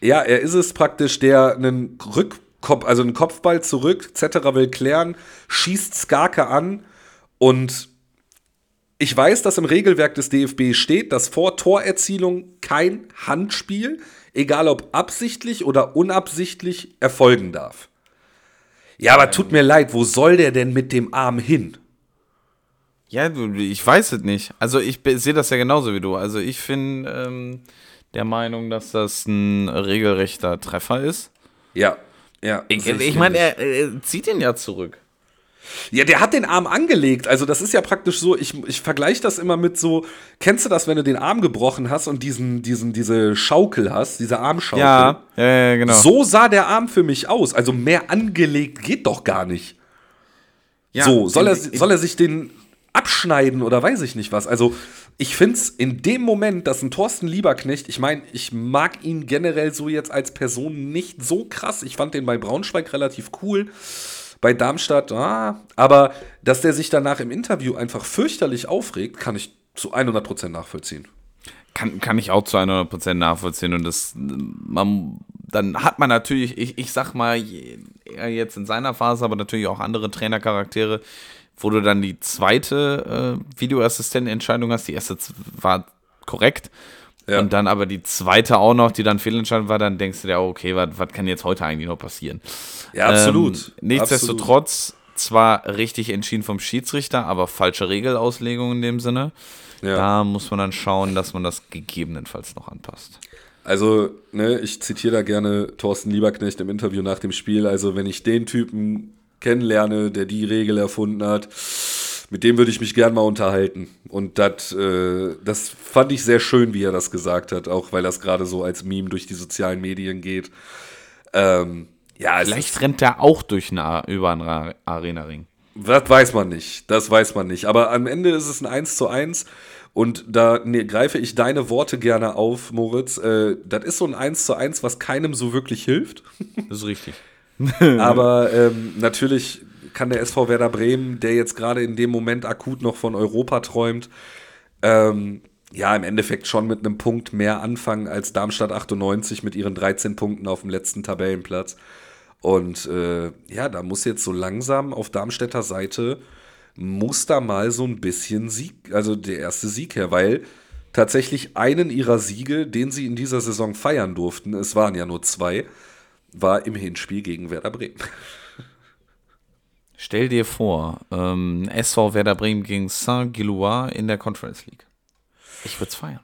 ja, er ist es praktisch, der einen Rückkopf, also einen Kopfball zurück, etc. will klären, schießt Skarke an und ich weiß, dass im Regelwerk des DFB steht, dass vor Torerzielung kein Handspiel, egal ob absichtlich oder unabsichtlich, erfolgen darf. Ja, aber tut mir leid, wo soll der denn mit dem Arm hin? Ja, ich weiß es nicht. Also ich sehe das ja genauso wie du. Also ich bin ähm, der Meinung, dass das ein regelrechter Treffer ist. Ja, ja. Ich, ich meine, er, er zieht ihn ja zurück. Ja, der hat den Arm angelegt. Also, das ist ja praktisch so, ich, ich vergleiche das immer mit so, kennst du das, wenn du den Arm gebrochen hast und diesen, diesen, diese Schaukel hast, diese Armschaukel? Ja, ja, ja, genau. So sah der Arm für mich aus. Also, mehr angelegt geht doch gar nicht. Ja, so, soll er, soll er sich den abschneiden oder weiß ich nicht was? Also, ich finde es in dem Moment, dass ein Thorsten Lieberknecht, ich meine, ich mag ihn generell so jetzt als Person nicht so krass. Ich fand den bei Braunschweig relativ cool bei Darmstadt, ah, aber dass der sich danach im Interview einfach fürchterlich aufregt, kann ich zu 100% nachvollziehen. Kann, kann ich auch zu 100% nachvollziehen und das, man, dann hat man natürlich, ich, ich sag mal, jetzt in seiner Phase, aber natürlich auch andere Trainercharaktere, wo du dann die zweite äh, Videoassistentenentscheidung hast, die erste war korrekt, ja. Und dann aber die zweite auch noch, die dann fehlentscheidend war, dann denkst du dir, okay, was kann jetzt heute eigentlich noch passieren? Ja, absolut. Ähm, nichtsdestotrotz, absolut. zwar richtig entschieden vom Schiedsrichter, aber falsche Regelauslegung in dem Sinne. Ja. Da muss man dann schauen, dass man das gegebenenfalls noch anpasst. Also, ne, ich zitiere da gerne Thorsten Lieberknecht im Interview nach dem Spiel. Also, wenn ich den Typen kennenlerne, der die Regel erfunden hat, mit dem würde ich mich gern mal unterhalten. Und dat, äh, das fand ich sehr schön, wie er das gesagt hat, auch weil das gerade so als Meme durch die sozialen Medien geht. Ähm, ja, Vielleicht rennt er auch durch eine, über einen Arena-Ring. Das weiß man nicht. Das weiß man nicht. Aber am Ende ist es ein 1 zu 1. Und da ne, greife ich deine Worte gerne auf, Moritz. Äh, das ist so ein 1 zu 1, was keinem so wirklich hilft. Das ist richtig. (laughs) Aber ähm, natürlich kann der SV Werder Bremen, der jetzt gerade in dem Moment akut noch von Europa träumt, ähm, ja, im Endeffekt schon mit einem Punkt mehr anfangen als Darmstadt 98 mit ihren 13 Punkten auf dem letzten Tabellenplatz. Und äh, ja, da muss jetzt so langsam auf Darmstädter Seite, muss da mal so ein bisschen Sieg, also der erste Sieg her, weil tatsächlich einen ihrer Siege, den sie in dieser Saison feiern durften, es waren ja nur zwei, war im Hinspiel gegen Werder Bremen. Stell dir vor, ähm, SV Werder Bremen gegen Saint-Gilloise in der Conference League. Ich würde es feiern.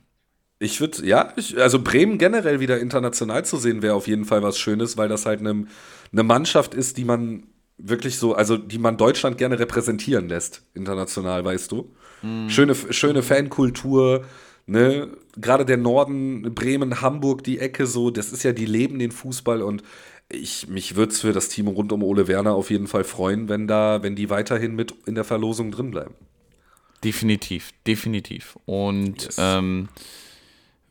Ich würde, ja, ich, also Bremen generell wieder international zu sehen, wäre auf jeden Fall was Schönes, weil das halt eine ne Mannschaft ist, die man wirklich so, also die man Deutschland gerne repräsentieren lässt, international, weißt du. Mhm. Schöne, schöne Fankultur, ne? Gerade der Norden, Bremen, Hamburg, die Ecke so, das ist ja, die leben den Fußball und ich, mich würde es für das Team rund um Ole Werner auf jeden Fall freuen, wenn da, wenn die weiterhin mit in der Verlosung drin bleiben. Definitiv, definitiv. Und yes. ähm,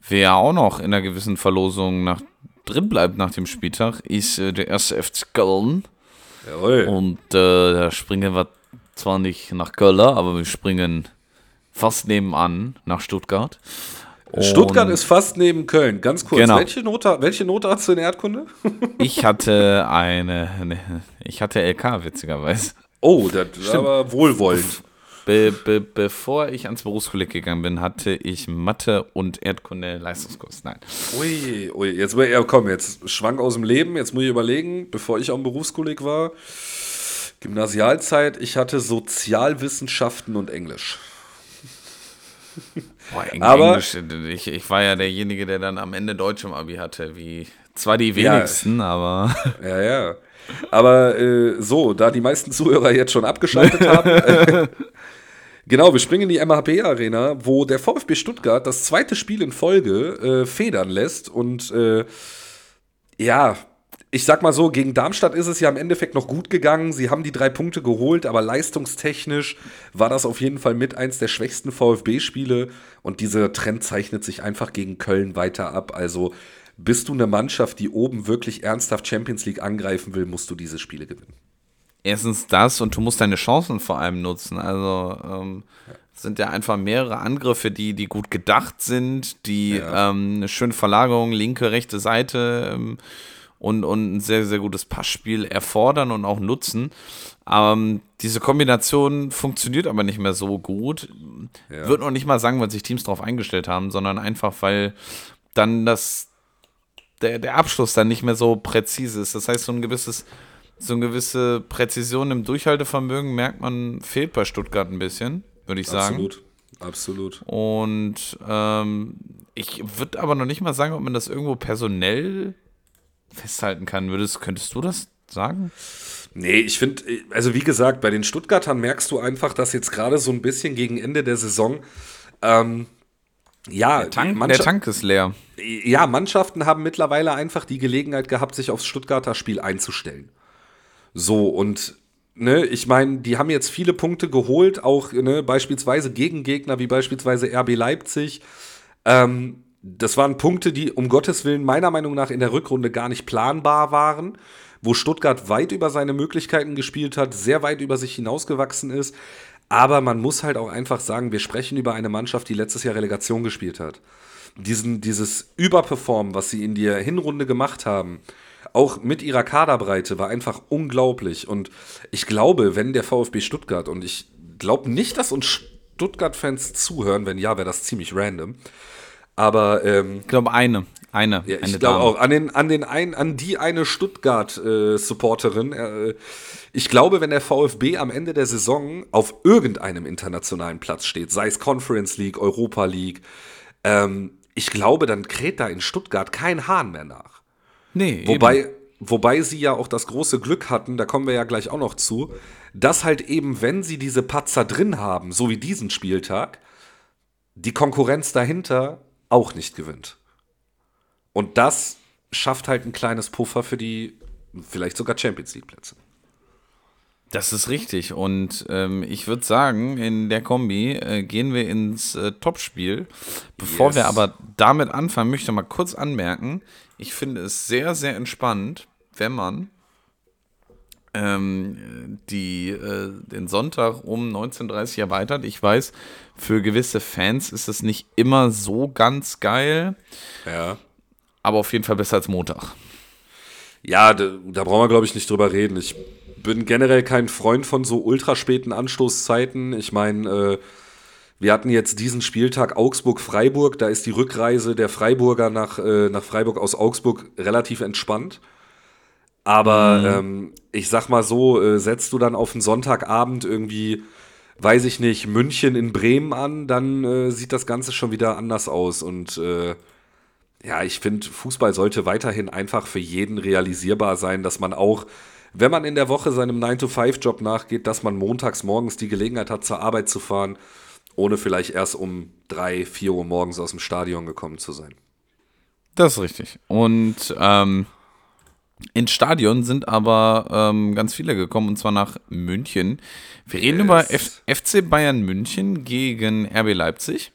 wer auch noch in einer gewissen Verlosung nach, drin bleibt nach dem Spieltag, ist äh, der erste FC Köln. Jawohl. Und äh, da springen wir zwar nicht nach Köln, aber wir springen fast nebenan nach Stuttgart. Und Stuttgart ist fast neben Köln. Ganz kurz. Genau. Welche, Note, welche Note hast du in Erdkunde? (laughs) ich hatte eine, ne, ich hatte LK, witzigerweise. Oh, das ist aber wohlwollend. Be, be, bevor ich ans Berufskolleg gegangen bin, hatte ich Mathe und Erdkunde Leistungskurs. Nein. Ui, ui, jetzt ja, komm, jetzt schwank aus dem Leben. Jetzt muss ich überlegen, bevor ich am Berufskolleg war. Gymnasialzeit, ich hatte Sozialwissenschaften und Englisch. Boah, Eng aber Englisch, ich, ich war ja derjenige, der dann am Ende Deutsch im Abi hatte, wie zwar die wenigsten, ja, aber. (laughs) Ja, ja. Aber äh, so, da die meisten Zuhörer jetzt schon abgeschaltet haben, (laughs) äh, genau, wir springen in die MHP-Arena, wo der VfB Stuttgart das zweite Spiel in Folge äh, federn lässt und äh, ja, ich sag mal so, gegen Darmstadt ist es ja im Endeffekt noch gut gegangen. Sie haben die drei Punkte geholt, aber leistungstechnisch war das auf jeden Fall mit eins der schwächsten VfB-Spiele. Und dieser Trend zeichnet sich einfach gegen Köln weiter ab. Also bist du eine Mannschaft, die oben wirklich ernsthaft Champions League angreifen will, musst du diese Spiele gewinnen. Erstens das und du musst deine Chancen vor allem nutzen. Also ähm, ja. sind ja einfach mehrere Angriffe, die, die gut gedacht sind, die ja. ähm, eine schöne Verlagerung, linke, rechte Seite. Ähm, und, und ein sehr, sehr gutes Passspiel erfordern und auch nutzen. Ähm, diese Kombination funktioniert aber nicht mehr so gut. Ja. Würde noch nicht mal sagen, weil sich Teams darauf eingestellt haben, sondern einfach, weil dann das, der, der Abschluss dann nicht mehr so präzise ist. Das heißt, so ein gewisses, so eine gewisse Präzision im Durchhaltevermögen merkt man, fehlt bei Stuttgart ein bisschen, würde ich sagen. Absolut. Absolut. Und ähm, ich würde aber noch nicht mal sagen, ob man das irgendwo personell festhalten kann. Würdest, könntest du das sagen? Nee, ich finde, also wie gesagt, bei den Stuttgartern merkst du einfach, dass jetzt gerade so ein bisschen gegen Ende der Saison, ähm, ja, der Tank, der Tank ist leer. Ja, Mannschaften haben mittlerweile einfach die Gelegenheit gehabt, sich aufs Stuttgarter Spiel einzustellen. So, und ne, ich meine, die haben jetzt viele Punkte geholt, auch ne, beispielsweise gegen Gegner wie beispielsweise RB Leipzig. Ähm, das waren Punkte, die um Gottes Willen meiner Meinung nach in der Rückrunde gar nicht planbar waren, wo Stuttgart weit über seine Möglichkeiten gespielt hat, sehr weit über sich hinausgewachsen ist. Aber man muss halt auch einfach sagen, wir sprechen über eine Mannschaft, die letztes Jahr Relegation gespielt hat. Diesen, dieses Überperformen, was sie in der Hinrunde gemacht haben, auch mit ihrer Kaderbreite, war einfach unglaublich. Und ich glaube, wenn der VfB Stuttgart, und ich glaube nicht, dass uns Stuttgart-Fans zuhören, wenn ja, wäre das ziemlich random. Aber ähm, ich glaube eine. Eine, ja, ich glaube auch. An, den, an, den ein, an die eine Stuttgart-Supporterin. Äh, ich glaube, wenn der VfB am Ende der Saison auf irgendeinem internationalen Platz steht, sei es Conference League, Europa League, ähm, ich glaube, dann kräht da in Stuttgart kein Hahn mehr nach. Nee. Wobei, wobei sie ja auch das große Glück hatten, da kommen wir ja gleich auch noch zu, dass halt eben, wenn sie diese Patzer drin haben, so wie diesen Spieltag, die Konkurrenz dahinter auch nicht gewinnt. Und das schafft halt ein kleines Puffer für die vielleicht sogar Champions League Plätze. Das ist richtig. Und ähm, ich würde sagen, in der Kombi äh, gehen wir ins äh, Topspiel. Bevor yes. wir aber damit anfangen, möchte ich mal kurz anmerken, ich finde es sehr, sehr entspannt, wenn man ähm, die, äh, den Sonntag um 19.30 Uhr erweitert. Ich weiß, für gewisse Fans ist es nicht immer so ganz geil. Ja. Aber auf jeden Fall besser als Montag. Ja, da, da brauchen wir, glaube ich, nicht drüber reden. Ich bin generell kein Freund von so ultraspäten Anstoßzeiten. Ich meine, äh, wir hatten jetzt diesen Spieltag Augsburg-Freiburg. Da ist die Rückreise der Freiburger nach, äh, nach Freiburg aus Augsburg relativ entspannt. Aber mhm. ähm, ich sag mal so, äh, setzt du dann auf einen Sonntagabend irgendwie, weiß ich nicht, München in Bremen an, dann äh, sieht das Ganze schon wieder anders aus. Und äh, ja, ich finde, Fußball sollte weiterhin einfach für jeden realisierbar sein, dass man auch, wenn man in der Woche seinem 9-to-5-Job nachgeht, dass man montags morgens die Gelegenheit hat, zur Arbeit zu fahren, ohne vielleicht erst um 3, 4 Uhr morgens aus dem Stadion gekommen zu sein. Das ist richtig. Und ähm, ins Stadion sind aber ähm, ganz viele gekommen, und zwar nach München. Wir reden yes. über F FC Bayern München gegen RB Leipzig.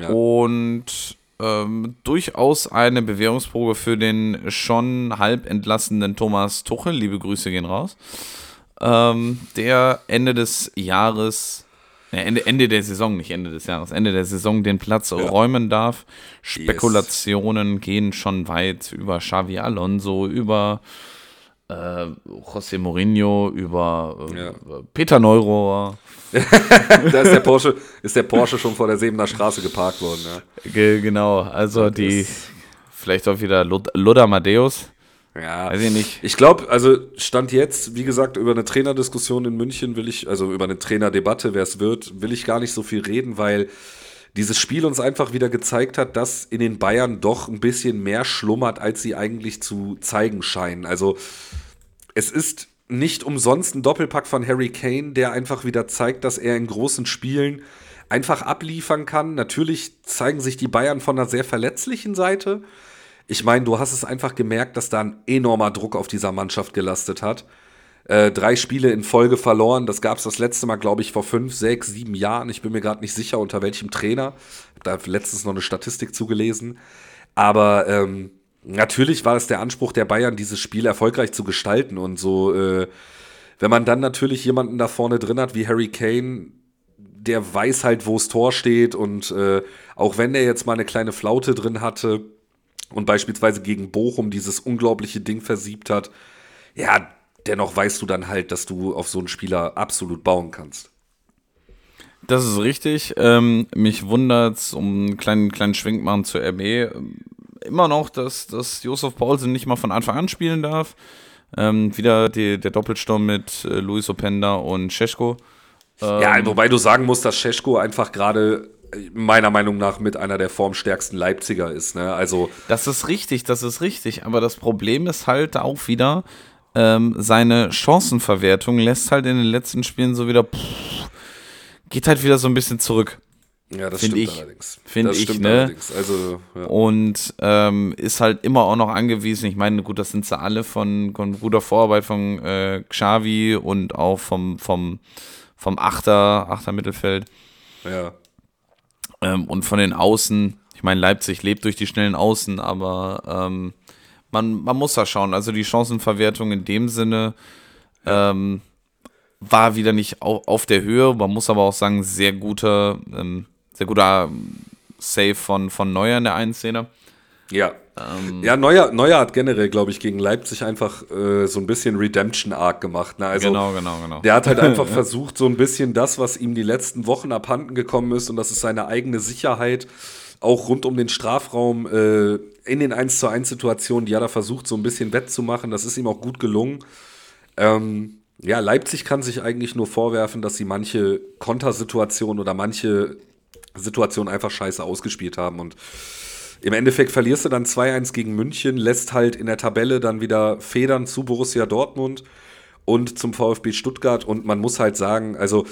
Ja. Und ähm, durchaus eine Bewährungsprobe für den schon halb entlassenen Thomas Tuchel. Liebe Grüße gehen raus. Ähm, der Ende des Jahres Ende, Ende der Saison, nicht Ende des Jahres, Ende der Saison den Platz ja. räumen darf. Spekulationen yes. gehen schon weit über Xavi Alonso, über äh, José Mourinho, über äh, ja. Peter Neurohr. (laughs) da ist der, Porsche, ist der Porsche schon vor der Sebener Straße geparkt worden. Ja. Ge genau, also das die, vielleicht auch wieder Ludder Madeus. Ja, weiß ich nicht. Ich glaube, also Stand jetzt, wie gesagt, über eine Trainerdiskussion in München will ich, also über eine Trainerdebatte, wer es wird, will ich gar nicht so viel reden, weil dieses Spiel uns einfach wieder gezeigt hat, dass in den Bayern doch ein bisschen mehr schlummert, als sie eigentlich zu zeigen scheinen. Also es ist nicht umsonst ein Doppelpack von Harry Kane, der einfach wieder zeigt, dass er in großen Spielen einfach abliefern kann. Natürlich zeigen sich die Bayern von einer sehr verletzlichen Seite. Ich meine, du hast es einfach gemerkt, dass da ein enormer Druck auf dieser Mannschaft gelastet hat. Äh, drei Spiele in Folge verloren. Das gab es das letzte Mal, glaube ich, vor fünf, sechs, sieben Jahren. Ich bin mir gerade nicht sicher, unter welchem Trainer. Ich habe da letztens noch eine Statistik zugelesen. Aber ähm, natürlich war es der Anspruch der Bayern, dieses Spiel erfolgreich zu gestalten. Und so, äh, wenn man dann natürlich jemanden da vorne drin hat wie Harry Kane, der weiß halt, wo das Tor steht. Und äh, auch wenn der jetzt mal eine kleine Flaute drin hatte, und beispielsweise gegen Bochum dieses unglaubliche Ding versiebt hat, ja, dennoch weißt du dann halt, dass du auf so einen Spieler absolut bauen kannst. Das ist richtig. Ähm, mich wundert es, um einen kleinen, kleinen Schwenk machen zur RB, ähm, immer noch, dass, dass Josef Paulsen nicht mal von Anfang an spielen darf. Ähm, wieder die, der Doppelsturm mit äh, Luis Openda und Scheschko. ja, ähm, wobei du sagen musst, dass Scheschko einfach gerade meiner Meinung nach mit einer der formstärksten Leipziger ist. Ne? Also das ist richtig, das ist richtig. Aber das Problem ist halt auch wieder, ähm, seine Chancenverwertung lässt halt in den letzten Spielen so wieder, pff, geht halt wieder so ein bisschen zurück. Ja, das stimmt ich, allerdings. Finde ich, ne? Also, ja. Und ähm, ist halt immer auch noch angewiesen. Ich meine, gut, das sind sie alle von, von guter Vorarbeit von äh, Xavi und auch vom, vom, vom Achter, Achter Mittelfeld. Ja. Ähm, und von den Außen, ich meine, Leipzig lebt durch die schnellen Außen, aber ähm, man, man muss da schauen. Also die Chancenverwertung in dem Sinne ähm, war wieder nicht auf, auf, der Höhe. Man muss aber auch sagen, sehr guter, ähm, sehr guter Save von, von Neuer in der einen Szene. Ja. Ähm, ja, Neuer, Neuer hat generell, glaube ich, gegen Leipzig einfach äh, so ein bisschen Redemption-Arc gemacht. Ne? Also, genau, genau, genau. Der hat halt (laughs) einfach versucht, so ein bisschen das, was ihm die letzten Wochen abhanden gekommen ist, und das ist seine eigene Sicherheit, auch rund um den Strafraum äh, in den 1 zu 1 Situationen, die hat er versucht, so ein bisschen wettzumachen. Das ist ihm auch gut gelungen. Ähm, ja, Leipzig kann sich eigentlich nur vorwerfen, dass sie manche Kontersituationen oder manche Situationen einfach scheiße ausgespielt haben und im Endeffekt verlierst du dann 2-1 gegen München, lässt halt in der Tabelle dann wieder Federn zu Borussia Dortmund und zum VfB Stuttgart. Und man muss halt sagen, also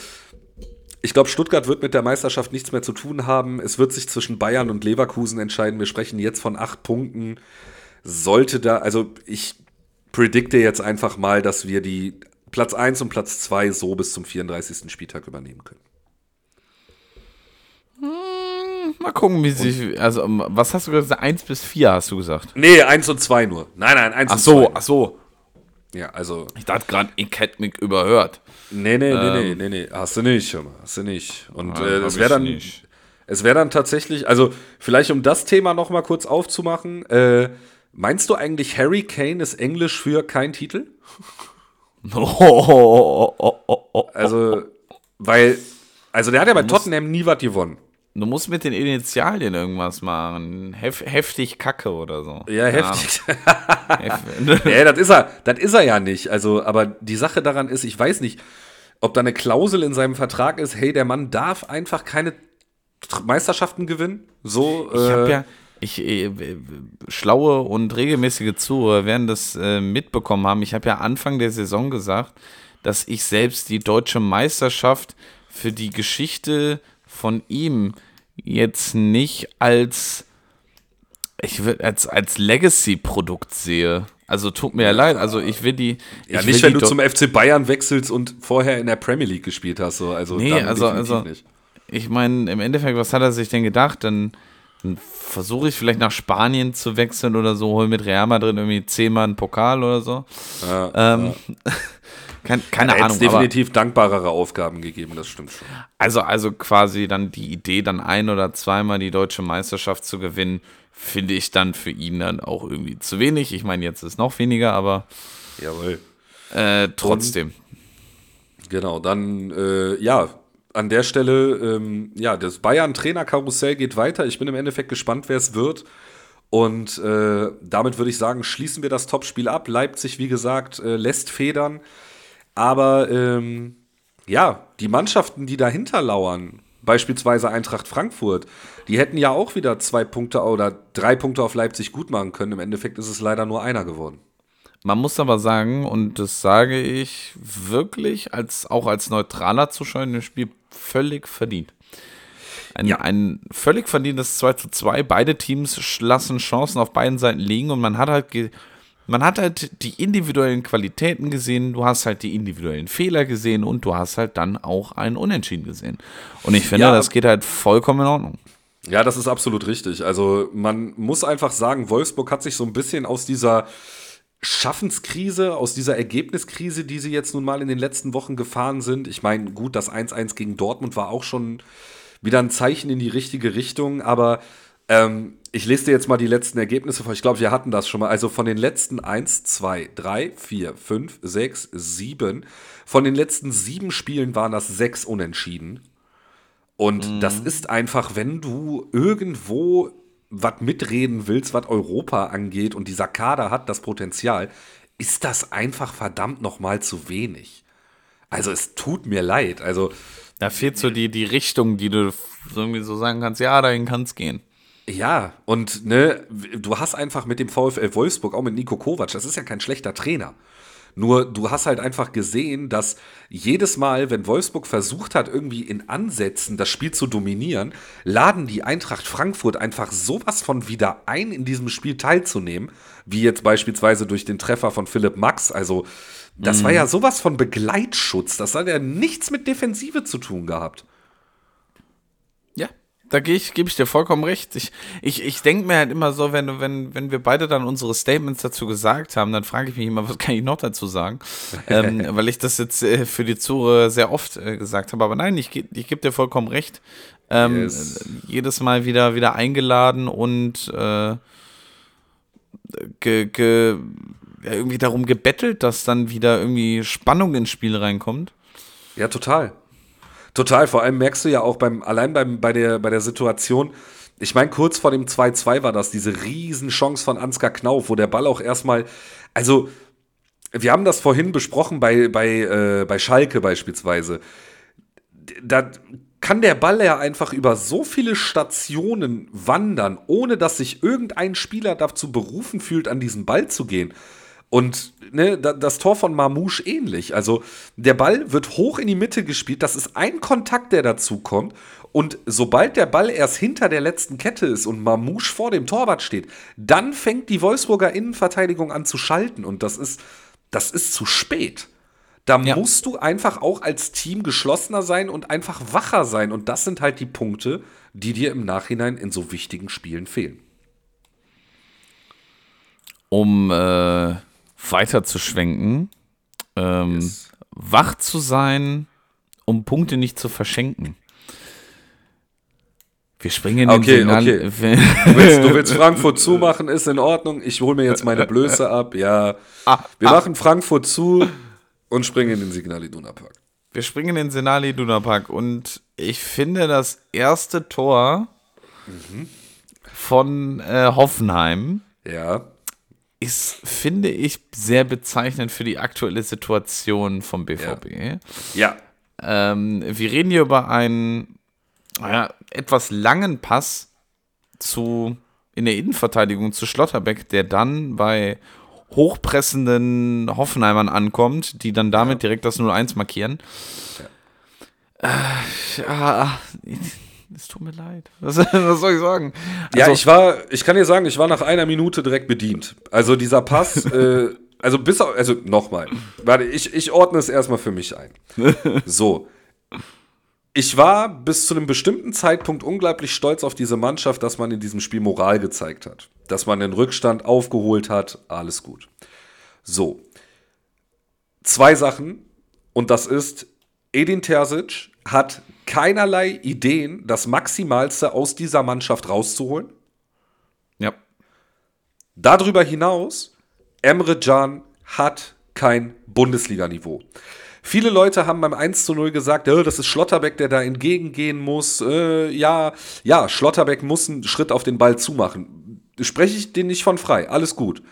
ich glaube, Stuttgart wird mit der Meisterschaft nichts mehr zu tun haben. Es wird sich zwischen Bayern und Leverkusen entscheiden. Wir sprechen jetzt von acht Punkten. Sollte da, also ich predikte jetzt einfach mal, dass wir die Platz 1 und Platz 2 so bis zum 34. Spieltag übernehmen können. Mal gucken, wie sich. Also, ähm, was hast du gesagt? 1 bis 4 hast du gesagt? Nee, 1 und 2 nur. Nein, nein, 1 ach und 2. Ach so, ach so. Ja, also. Ich dachte gerade, ich hätte mich überhört. Nee, nee, ähm, nee, nee, nee, nee. Hast du nicht, hör mal. Hast du nicht. Und äh, es wäre dann. Nicht. Es wäre dann tatsächlich, also vielleicht um das Thema noch mal kurz aufzumachen, äh, meinst du eigentlich Harry Kane ist Englisch für kein Titel? (laughs) also, weil, also der hat ja bei Tottenham nie was gewonnen. Du musst mit den Initialien irgendwas machen. Hef, heftig Kacke oder so. Ja, heftig. ja, (laughs) das ist er, das ist er ja nicht. Also, aber die Sache daran ist, ich weiß nicht, ob da eine Klausel in seinem Vertrag ist, hey, der Mann darf einfach keine Meisterschaften gewinnen. So, ich habe äh, ja, ich, äh, schlaue und regelmäßige Zuhörer werden das äh, mitbekommen haben. Ich habe ja Anfang der Saison gesagt, dass ich selbst die deutsche Meisterschaft für die Geschichte von ihm jetzt nicht als ich will als, als Legacy-Produkt sehe. Also tut mir ja leid, also ich will die. Ja, nicht, wenn du zum FC Bayern wechselst und vorher in der Premier League gespielt hast. So. Also, nee, also, also nicht. ich meine, im Endeffekt, was hat er sich denn gedacht? Dann, dann versuche ich vielleicht nach Spanien zu wechseln oder so, hol mit Real Madrid irgendwie zehnmal einen Pokal oder so. Ja, ähm, ja. (laughs) Kein, keine Ahnung. Es definitiv dankbarere Aufgaben gegeben, das stimmt schon. Also, also quasi dann die Idee, dann ein oder zweimal die deutsche Meisterschaft zu gewinnen, finde ich dann für ihn dann auch irgendwie zu wenig. Ich meine, jetzt ist noch weniger, aber Jawohl. Äh, trotzdem. Und, genau, dann, äh, ja, an der Stelle, ähm, ja, das Bayern-Trainer-Karussell geht weiter. Ich bin im Endeffekt gespannt, wer es wird. Und äh, damit würde ich sagen, schließen wir das Topspiel ab. Leipzig, wie gesagt, äh, lässt federn. Aber ähm, ja, die Mannschaften, die dahinter lauern, beispielsweise Eintracht Frankfurt, die hätten ja auch wieder zwei Punkte oder drei Punkte auf Leipzig gut machen können. Im Endeffekt ist es leider nur einer geworden. Man muss aber sagen, und das sage ich wirklich, als, auch als neutraler Zuschauer in dem Spiel, völlig verdient. Ein, ja. ein völlig verdientes 2 zu 2. Beide Teams lassen Chancen auf beiden Seiten liegen und man hat halt man hat halt die individuellen Qualitäten gesehen, du hast halt die individuellen Fehler gesehen und du hast halt dann auch einen Unentschieden gesehen. Und ich finde, ja. das geht halt vollkommen in Ordnung. Ja, das ist absolut richtig. Also man muss einfach sagen, Wolfsburg hat sich so ein bisschen aus dieser Schaffenskrise, aus dieser Ergebniskrise, die sie jetzt nun mal in den letzten Wochen gefahren sind. Ich meine, gut, das 1-1 gegen Dortmund war auch schon wieder ein Zeichen in die richtige Richtung, aber ähm, ich lese dir jetzt mal die letzten Ergebnisse vor. Ich glaube, wir hatten das schon mal. Also von den letzten 1, 2, 3, 4, 5, 6, 7. Von den letzten sieben Spielen waren das sechs Unentschieden. Und mhm. das ist einfach, wenn du irgendwo was mitreden willst, was Europa angeht und dieser Kader hat das Potenzial, ist das einfach verdammt nochmal zu wenig. Also es tut mir leid. Also da fehlt so die, die Richtung, die du irgendwie so sagen kannst, ja, dahin kann es gehen. Ja, und ne, du hast einfach mit dem VfL Wolfsburg, auch mit Nico Kovac, das ist ja kein schlechter Trainer. Nur du hast halt einfach gesehen, dass jedes Mal, wenn Wolfsburg versucht hat, irgendwie in Ansätzen das Spiel zu dominieren, laden die Eintracht Frankfurt einfach sowas von wieder ein, in diesem Spiel teilzunehmen, wie jetzt beispielsweise durch den Treffer von Philipp Max. Also, das mhm. war ja sowas von Begleitschutz. Das hat ja nichts mit Defensive zu tun gehabt da gebe ich, geb ich dir vollkommen recht. Ich, ich, ich denke mir halt immer so, wenn, wenn, wenn wir beide dann unsere Statements dazu gesagt haben, dann frage ich mich immer, was kann ich noch dazu sagen? (laughs) ähm, weil ich das jetzt äh, für die Zure sehr oft äh, gesagt habe. Aber nein, ich, ich gebe dir vollkommen recht. Ähm, yes. Jedes Mal wieder, wieder eingeladen und äh, ge, ge, ja, irgendwie darum gebettelt, dass dann wieder irgendwie Spannung ins Spiel reinkommt. Ja, total. Total, vor allem merkst du ja auch beim, allein beim, bei, der, bei der Situation, ich meine, kurz vor dem 2-2 war das, diese Riesenchance von Ansgar Knauf, wo der Ball auch erstmal, also wir haben das vorhin besprochen bei, bei, äh, bei Schalke beispielsweise. Da kann der Ball ja einfach über so viele Stationen wandern, ohne dass sich irgendein Spieler dazu berufen fühlt, an diesen Ball zu gehen. Und ne, das Tor von Marmouche ähnlich. Also der Ball wird hoch in die Mitte gespielt. Das ist ein Kontakt, der dazu kommt. Und sobald der Ball erst hinter der letzten Kette ist und Mamouche vor dem Torwart steht, dann fängt die Wolfsburger Innenverteidigung an zu schalten. Und das ist, das ist zu spät. Da ja. musst du einfach auch als Team geschlossener sein und einfach wacher sein. Und das sind halt die Punkte, die dir im Nachhinein in so wichtigen Spielen fehlen. Um äh, weiter zu schwenken, ähm, yes. wach zu sein, um Punkte nicht zu verschenken. Wir springen in okay, Signal okay. (laughs) Du willst, du willst, Frankfurt zumachen, ist in Ordnung. Ich hole mir jetzt meine Blöße ab. Ja, ah, wir ah. machen Frankfurt zu und springen in den Signal Iduna Park. Wir springen in den Signal Iduna Park und ich finde das erste Tor mhm. von äh, Hoffenheim. Ja ist, finde ich, sehr bezeichnend für die aktuelle Situation vom BVB. Ja. Ähm, wir reden hier über einen ja, etwas langen Pass zu in der Innenverteidigung zu Schlotterbeck, der dann bei hochpressenden Hoffenheimern ankommt, die dann damit direkt das 0-1 markieren. Ja. Äh, ja, es tut mir leid. Was, (laughs) was soll ich sagen? Also, ja, ich war, ich kann dir sagen, ich war nach einer Minute direkt bedient. Also dieser Pass, (laughs) äh, also bis auf, also nochmal. Warte, ich, ich ordne es erstmal für mich ein. (laughs) So. Ich war bis zu einem bestimmten Zeitpunkt unglaublich stolz auf diese Mannschaft, dass man in diesem Spiel Moral gezeigt hat. Dass man den Rückstand aufgeholt hat. Alles gut. So. Zwei Sachen. Und das ist, Edin Terzic hat keinerlei Ideen, das Maximalste aus dieser Mannschaft rauszuholen. Ja. Darüber hinaus, Emre Can hat kein Bundesliga-Niveau. Viele Leute haben beim 1 zu 0 gesagt, oh, das ist Schlotterbeck, der da entgegengehen muss. Äh, ja, ja, Schlotterbeck muss einen Schritt auf den Ball zumachen. Spreche ich den nicht von frei, alles gut.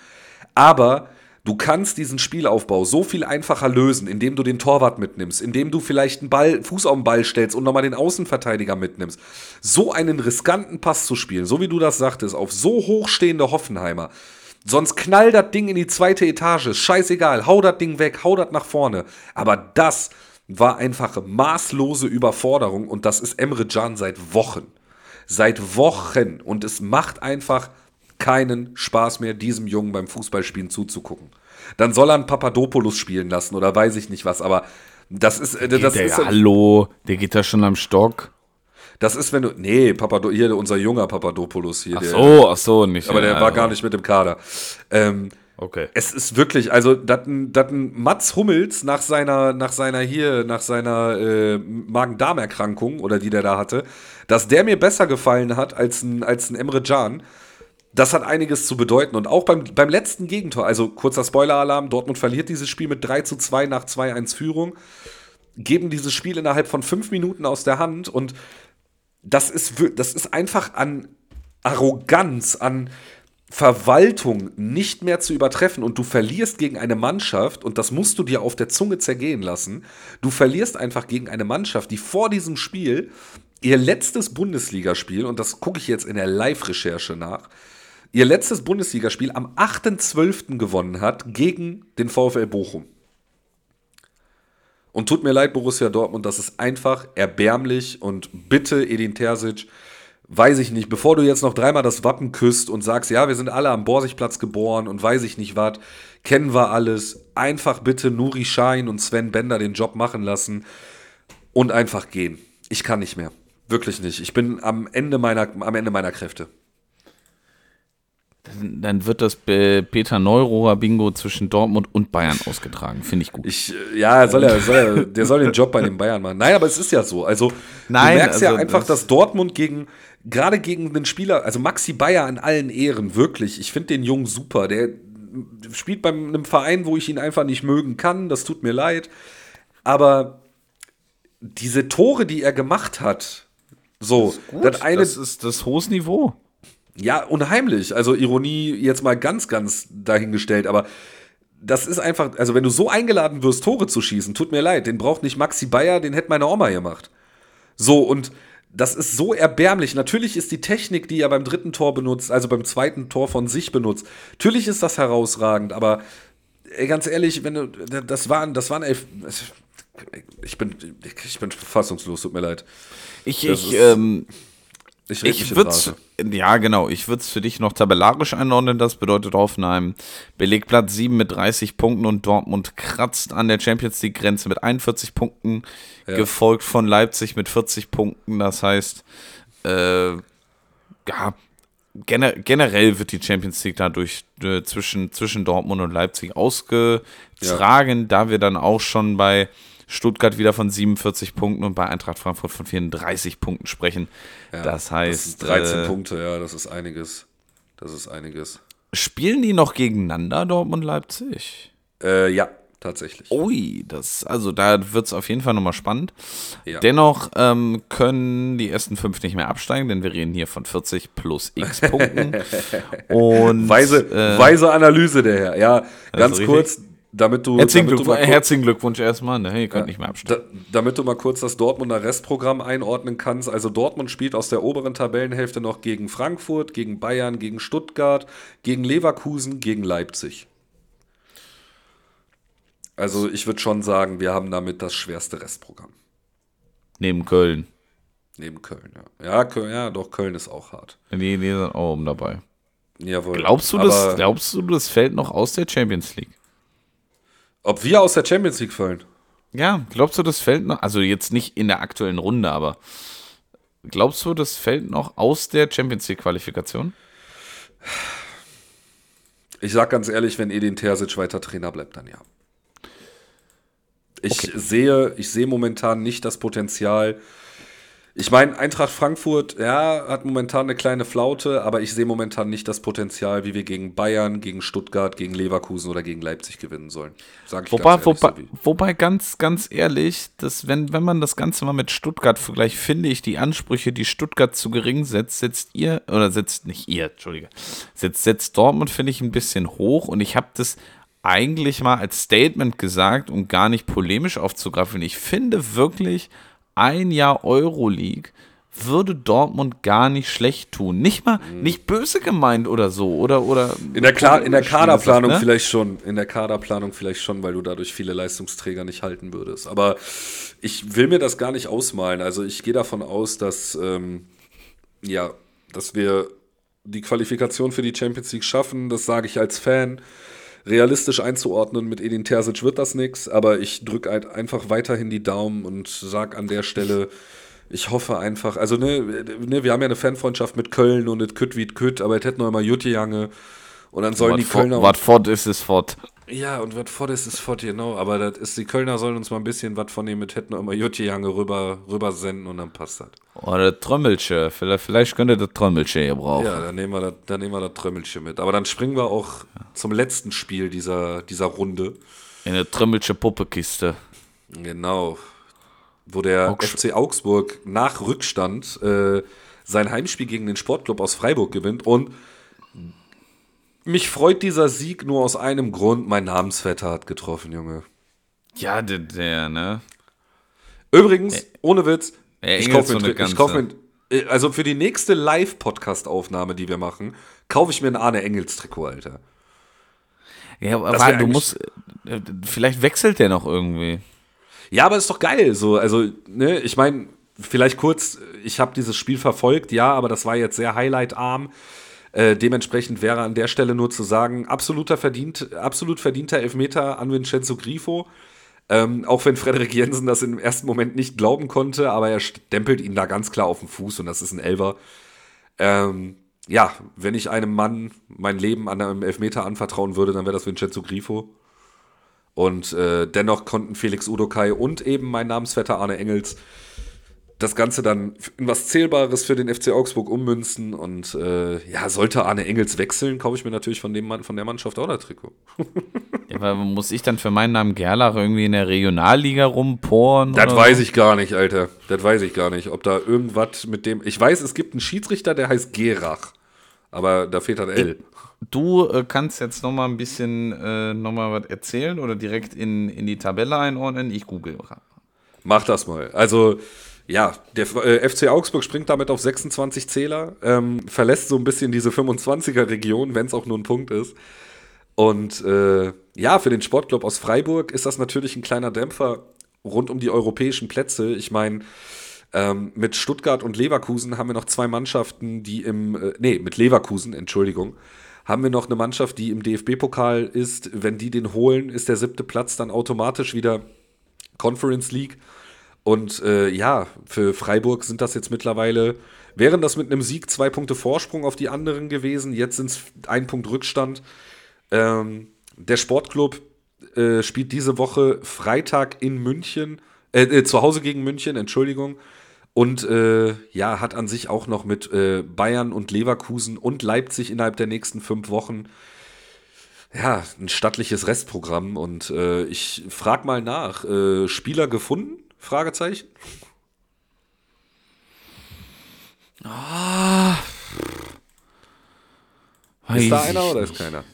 Aber Du kannst diesen Spielaufbau so viel einfacher lösen, indem du den Torwart mitnimmst, indem du vielleicht einen Ball, Fuß auf den Ball stellst und nochmal den Außenverteidiger mitnimmst. So einen riskanten Pass zu spielen, so wie du das sagtest, auf so hochstehende Hoffenheimer. Sonst knall das Ding in die zweite Etage. Scheißegal, hau das Ding weg, hau das nach vorne. Aber das war einfach maßlose Überforderung und das ist Emre Can seit Wochen. Seit Wochen. Und es macht einfach keinen Spaß mehr, diesem Jungen beim Fußballspielen zuzugucken. Dann soll er einen Papadopoulos spielen lassen oder weiß ich nicht was, aber das ist. Äh, das der, ist hallo, der geht da schon am Stock. Das ist, wenn du. Nee, Papado, hier unser junger Papadopoulos hier. Ach so, ach so, nicht. Aber der ja, war gar nicht mit im Kader. Ähm, okay. Es ist wirklich, also, dass ein Mats Hummels nach seiner, nach seiner hier, nach seiner äh, Magen-Darm-Erkrankung oder die der da hatte, dass der mir besser gefallen hat als ein, als ein Emre Can das hat einiges zu bedeuten. Und auch beim, beim letzten Gegentor, also kurzer Spoiler-Alarm, Dortmund verliert dieses Spiel mit 3 zu 2 nach 2-1 Führung, geben dieses Spiel innerhalb von fünf Minuten aus der Hand und das ist, das ist einfach an Arroganz, an Verwaltung nicht mehr zu übertreffen und du verlierst gegen eine Mannschaft, und das musst du dir auf der Zunge zergehen lassen, du verlierst einfach gegen eine Mannschaft, die vor diesem Spiel ihr letztes Bundesligaspiel, und das gucke ich jetzt in der Live-Recherche nach, ihr letztes Bundesligaspiel am 8.12. gewonnen hat gegen den VfL Bochum. Und tut mir leid, Borussia Dortmund, das ist einfach erbärmlich und bitte, Edin Terzic, weiß ich nicht, bevor du jetzt noch dreimal das Wappen küsst und sagst, ja, wir sind alle am Borsigplatz geboren und weiß ich nicht was, kennen wir alles, einfach bitte Nuri Schein und Sven Bender den Job machen lassen und einfach gehen. Ich kann nicht mehr. Wirklich nicht. Ich bin am Ende meiner, am Ende meiner Kräfte. Dann wird das Peter Neurohrer Bingo zwischen Dortmund und Bayern ausgetragen. Finde ich gut. Ich, ja, soll er, soll er, der soll den Job bei den Bayern machen. Nein, aber es ist ja so. Also, Nein, du merkst also, ja einfach, das dass Dortmund gegen, gerade gegen den Spieler, also Maxi Bayer in allen Ehren, wirklich. Ich finde den Jungen super. Der spielt bei einem Verein, wo ich ihn einfach nicht mögen kann. Das tut mir leid. Aber diese Tore, die er gemacht hat, so, das, das eine. Das ist das hohes Niveau. Ja, unheimlich. Also Ironie jetzt mal ganz, ganz dahingestellt, aber das ist einfach, also wenn du so eingeladen wirst, Tore zu schießen, tut mir leid, den braucht nicht Maxi Bayer, den hätte meine Oma gemacht. So, und das ist so erbärmlich. Natürlich ist die Technik, die er beim dritten Tor benutzt, also beim zweiten Tor von sich benutzt, natürlich ist das herausragend, aber ey, ganz ehrlich, wenn du, das waren, das waren elf, ich bin, ich bin fassungslos, tut mir leid. Ich, ich, ähm, ich, ich würde ja genau, ich würde es für dich noch tabellarisch einordnen. Das bedeutet Hoffenheim belegt Platz 7 mit 30 Punkten und Dortmund kratzt an der Champions League Grenze mit 41 Punkten, ja. gefolgt von Leipzig mit 40 Punkten. Das heißt, äh, ja, gener generell wird die Champions League dadurch äh, zwischen, zwischen Dortmund und Leipzig ausgetragen, ja. da wir dann auch schon bei Stuttgart wieder von 47 Punkten und bei Eintracht Frankfurt von 34 Punkten sprechen. Ja, das heißt. Das 13 äh, Punkte, ja, das ist einiges. Das ist einiges. Spielen die noch gegeneinander, Dortmund Leipzig? Äh, ja, tatsächlich. Ui, das, also da wird es auf jeden Fall nochmal spannend. Ja. Dennoch ähm, können die ersten fünf nicht mehr absteigen, denn wir reden hier von 40 plus x Punkten. (laughs) Und, weise, äh, weise Analyse der Herr. Ja, ganz kurz, damit du. Herzlichen, damit Glückwunsch, herzlichen Glückwunsch erstmal, ne? Ihr könnt ja, nicht mehr abstimmen. Da, damit du mal kurz das Dortmunder Restprogramm einordnen kannst. Also Dortmund spielt aus der oberen Tabellenhälfte noch gegen Frankfurt, gegen Bayern, gegen Stuttgart, gegen Leverkusen, gegen Leipzig. Also ich würde schon sagen, wir haben damit das schwerste Restprogramm. Neben Köln. Neben Köln, ja. Ja, Köln, ja doch, Köln ist auch hart. Die, die sind auch oben dabei. Jawohl. Glaubst du, das, glaubst du, das fällt noch aus der Champions League? Ob wir aus der Champions League fallen? Ja, glaubst du, das fällt noch, also jetzt nicht in der aktuellen Runde, aber glaubst du, das fällt noch aus der Champions League Qualifikation? Ich sag ganz ehrlich, wenn Edin Terzic weiter Trainer bleibt, dann ja. Ich okay. sehe, ich sehe momentan nicht das Potenzial, ich meine, Eintracht Frankfurt, ja, hat momentan eine kleine Flaute, aber ich sehe momentan nicht das Potenzial, wie wir gegen Bayern, gegen Stuttgart, gegen Leverkusen oder gegen Leipzig gewinnen sollen. Sag ich wobei, ganz wobei, so wobei ganz, ganz ehrlich, dass wenn, wenn man das Ganze mal mit Stuttgart vergleicht, finde ich die Ansprüche, die Stuttgart zu gering setzt, setzt ihr, oder setzt nicht ihr, Entschuldige, setzt, setzt Dortmund, finde ich, ein bisschen hoch und ich habe das eigentlich mal als Statement gesagt, um gar nicht polemisch aufzugreifen. Ich finde wirklich, ein Jahr Euroleague würde Dortmund gar nicht schlecht tun. Nicht mal, mhm. nicht böse gemeint oder so. Oder, oder in der, Kla in der Kaderplanung ne? vielleicht schon. In der Kaderplanung vielleicht schon, weil du dadurch viele Leistungsträger nicht halten würdest. Aber ich will mir das gar nicht ausmalen. Also ich gehe davon aus, dass, ähm, ja, dass wir die Qualifikation für die Champions League schaffen. Das sage ich als Fan realistisch einzuordnen. Mit Edin Terzic wird das nichts, aber ich drücke halt einfach weiterhin die Daumen und sage an der Stelle, ich hoffe einfach, also ne, ne, wir haben ja eine Fanfreundschaft mit Köln und es kütt wie kütt, aber es hätte noch immer Juttejange und dann sollen die Kölner. Was fort ist, ist fort. Ja, und was fort ist, ist fort, genau. Aber das ist, die Kölner sollen uns mal ein bisschen was von dem mit hätten immer Juttejange rüber, rüber senden und dann passt das. Oder das Trömmelchen. Vielleicht, vielleicht könnt ihr das Trömmelchen hier brauchen. Ja, dann nehmen wir das, dann nehmen wir das Trömmelchen mit. Aber dann springen wir auch ja. zum letzten Spiel dieser, dieser Runde. In eine Trömmelchen Puppekiste. Genau. Wo der Augs FC Augsburg nach Rückstand äh, sein Heimspiel gegen den Sportclub aus Freiburg gewinnt und mich freut dieser Sieg nur aus einem Grund. Mein Namensvetter hat getroffen, Junge. Ja, der, der ne? Übrigens, ohne Witz, ich kaufe mir, ich kauf mir, äh, also für die nächste Live-Podcast-Aufnahme, die wir machen, kaufe ich mir ein Arne Engels-Trikot, Alter. Ja, aber du musst, äh, vielleicht wechselt der noch irgendwie. Ja, aber ist doch geil, so, also, ne, ich meine, vielleicht kurz, ich habe dieses Spiel verfolgt, ja, aber das war jetzt sehr highlightarm. Äh, dementsprechend wäre an der Stelle nur zu sagen, absoluter verdient, absolut verdienter Elfmeter an Vincenzo Grifo. Ähm, auch wenn Frederik Jensen das im ersten Moment nicht glauben konnte, aber er stempelt ihn da ganz klar auf den Fuß und das ist ein Elver. Ähm, ja, wenn ich einem Mann mein Leben an einem Elfmeter anvertrauen würde, dann wäre das Vincenzo Grifo. Und äh, dennoch konnten Felix Udokai und eben mein Namensvetter Arne Engels das Ganze dann in was Zählbares für den FC Augsburg ummünzen. Und äh, ja, sollte Arne Engels wechseln, kaufe ich mir natürlich von, dem Mann, von der Mannschaft auch das Trikot. (laughs) aber muss ich dann für meinen Namen Gerlach irgendwie in der Regionalliga rumporen? Das weiß so? ich gar nicht, Alter. Das weiß ich gar nicht. Ob da irgendwas mit dem. Ich weiß, es gibt einen Schiedsrichter, der heißt Gerach. Aber da fehlt halt L. Du äh, kannst jetzt noch mal ein bisschen äh, noch mal was erzählen oder direkt in, in die Tabelle einordnen. Ich google. Mach das mal. Also ja, der äh, FC Augsburg springt damit auf 26 Zähler, ähm, verlässt so ein bisschen diese 25er-Region, wenn es auch nur ein Punkt ist. Und äh, ja, für den Sportclub aus Freiburg ist das natürlich ein kleiner Dämpfer rund um die europäischen Plätze. Ich meine, ähm, mit Stuttgart und Leverkusen haben wir noch zwei Mannschaften, die im, äh, nee, mit Leverkusen, Entschuldigung, haben wir noch eine Mannschaft, die im DFB-Pokal ist. Wenn die den holen, ist der siebte Platz dann automatisch wieder Conference League. Und äh, ja, für Freiburg sind das jetzt mittlerweile, wären das mit einem Sieg zwei Punkte Vorsprung auf die anderen gewesen. Jetzt sind es ein Punkt Rückstand. Ähm, der Sportclub äh, spielt diese Woche Freitag in München, äh, äh zu Hause gegen München, Entschuldigung. Und äh, ja, hat an sich auch noch mit äh, Bayern und Leverkusen und Leipzig innerhalb der nächsten fünf Wochen ja, ein stattliches Restprogramm. Und äh, ich frage mal nach, Spieler gefunden? Fragezeichen. Ah. Ist da einer oder ist keiner?